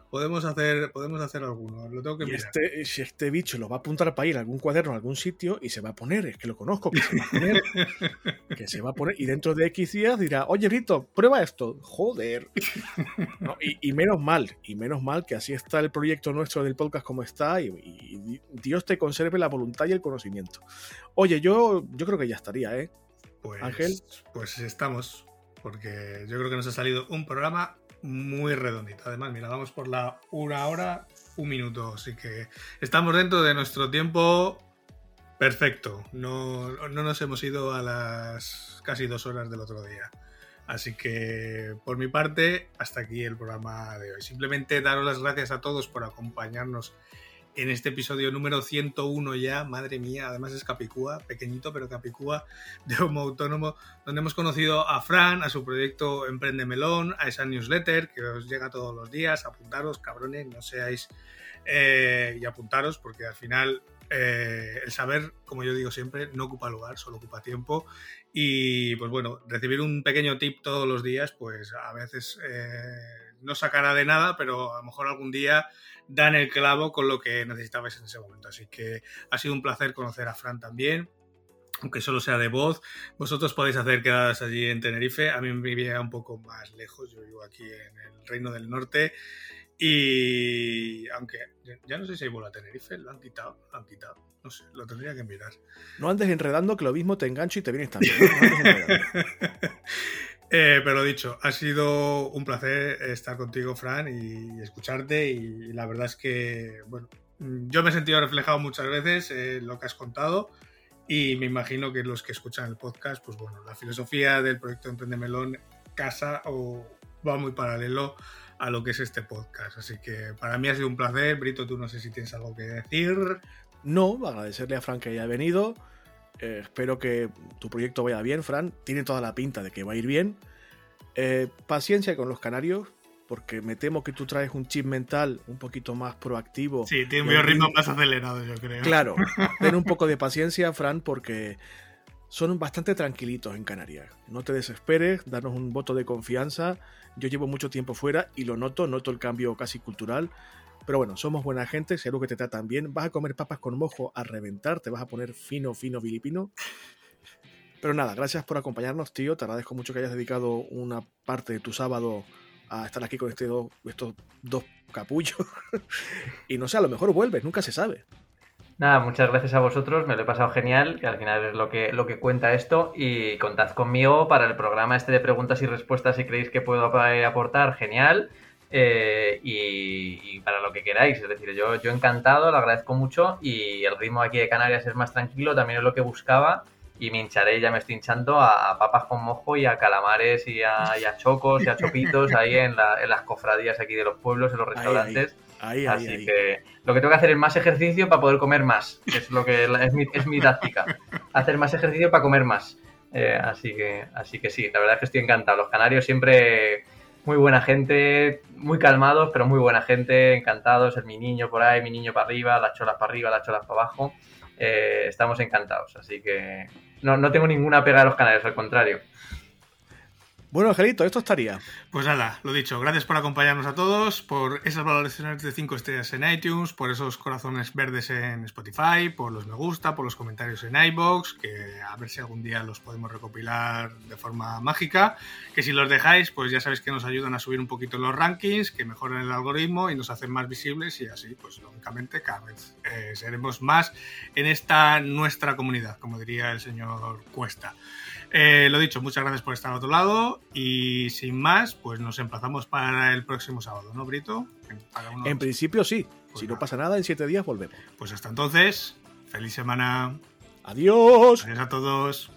podemos hacer, podemos hacer alguno. Lo tengo que mirar. Este, si este bicho lo va a apuntar para ir a algún cuaderno, a algún sitio, y se va a poner, es que lo conozco, que se va a poner. que se va a poner. Y dentro de X días dirá, oye, Rito, prueba esto. Joder. y, menos mal, y menos mal que así está el proyecto nuestro del podcast como está, y, Dios te conserve la voluntad y el conocimiento. Oye, yo, yo creo que ya estaría, ¿eh? Pues, Ángel. Pues estamos, porque yo creo que nos ha salido un programa muy redondito. Además, mira, vamos por la una hora, un minuto. Así que estamos dentro de nuestro tiempo perfecto. No, no nos hemos ido a las casi dos horas del otro día. Así que por mi parte, hasta aquí el programa de hoy. Simplemente daros las gracias a todos por acompañarnos en este episodio número 101 ya, madre mía, además es Capicúa, pequeñito pero Capicúa de Homo Autónomo, donde hemos conocido a Fran, a su proyecto Emprende Melón, a esa newsletter que os llega todos los días, apuntaros, cabrones, no seáis eh, y apuntaros porque al final eh, el saber, como yo digo siempre, no ocupa lugar, solo ocupa tiempo. Y pues bueno, recibir un pequeño tip todos los días, pues a veces eh, no sacará de nada, pero a lo mejor algún día dan el clavo con lo que necesitabais en ese momento. Así que ha sido un placer conocer a Fran también aunque solo sea de voz. Vosotros podéis hacer quedadas allí en Tenerife. A mí me vivía un poco más lejos. Yo vivo aquí en el Reino del Norte. Y aunque ya no sé si hay vuelo a Tenerife, lo han quitado, lo han quitado. No sé, lo tendría que mirar. No andes enredando, que lo mismo te engancho y te vienes también. Eh, pero dicho, ha sido un placer estar contigo, Fran, y, escucharte. Y la verdad es que, bueno, yo me he sentido reflejado muchas veces en lo que has contado. Y me imagino que los que escuchan el podcast, pues bueno, la filosofía del proyecto Emprende Melón casa o va muy paralelo a lo que es este podcast. Así que para mí ha sido un placer. Brito, tú no sé si tienes algo que decir. No, agradecerle a Fran que haya venido. Eh, espero que tu proyecto vaya bien, Fran. Tiene toda la pinta de que va a ir bien. Eh, paciencia con los canarios, porque me temo que tú traes un chip mental un poquito más proactivo. Sí, tiene un ritmo más acelerado, yo creo. Claro, ten un poco de paciencia, Fran, porque son bastante tranquilitos en Canarias. No te desesperes, danos un voto de confianza. Yo llevo mucho tiempo fuera y lo noto, noto el cambio casi cultural. Pero bueno, somos buena gente, seguro que te tratan bien. Vas a comer papas con mojo a reventar, te vas a poner fino, fino, filipino. Pero nada, gracias por acompañarnos, tío. Te agradezco mucho que hayas dedicado una parte de tu sábado a estar aquí con este estos dos capullos. y no sé, a lo mejor vuelves, nunca se sabe. Nada, muchas gracias a vosotros, me lo he pasado genial, que al final es lo que, lo que cuenta esto, y contad conmigo para el programa este de preguntas y respuestas si creéis que puedo aportar, genial, eh, y, para lo que queráis, es decir, yo, yo encantado, lo agradezco mucho, y el ritmo aquí de Canarias es más tranquilo, también es lo que buscaba, y me hincharé, ya me estoy hinchando a, papas con mojo y a calamares y a, chocos y a chopitos ahí en, las cofradías aquí de los pueblos, en los restaurantes. Así que lo que tengo que hacer es más ejercicio para poder comer más, es lo que es mi, es mi táctica. Hacer más ejercicio para comer más. Eh, así que así que sí, la verdad es que estoy encantado. Los canarios siempre muy buena gente, muy calmados, pero muy buena gente, encantados. El mi niño por ahí, mi niño para arriba, las cholas para arriba, las cholas para abajo. Eh, estamos encantados. Así que no, no tengo ninguna pega a los canarios, al contrario. Bueno, Angelito, esto estaría. Pues nada, lo dicho, gracias por acompañarnos a todos, por esas valoraciones de 5 estrellas en iTunes, por esos corazones verdes en Spotify, por los me gusta, por los comentarios en iBox, que a ver si algún día los podemos recopilar de forma mágica, que si los dejáis, pues ya sabéis que nos ayudan a subir un poquito los rankings, que mejoran el algoritmo y nos hacen más visibles y así, pues lógicamente cada vez eh, seremos más en esta nuestra comunidad, como diría el señor Cuesta. Eh, lo dicho, muchas gracias por estar al otro lado y sin más, pues nos emplazamos para el próximo sábado, ¿no, Brito? En principio sí. Pues si no pasa nada, en siete días volvemos. Pues hasta entonces, feliz semana. Adiós. Adiós a todos.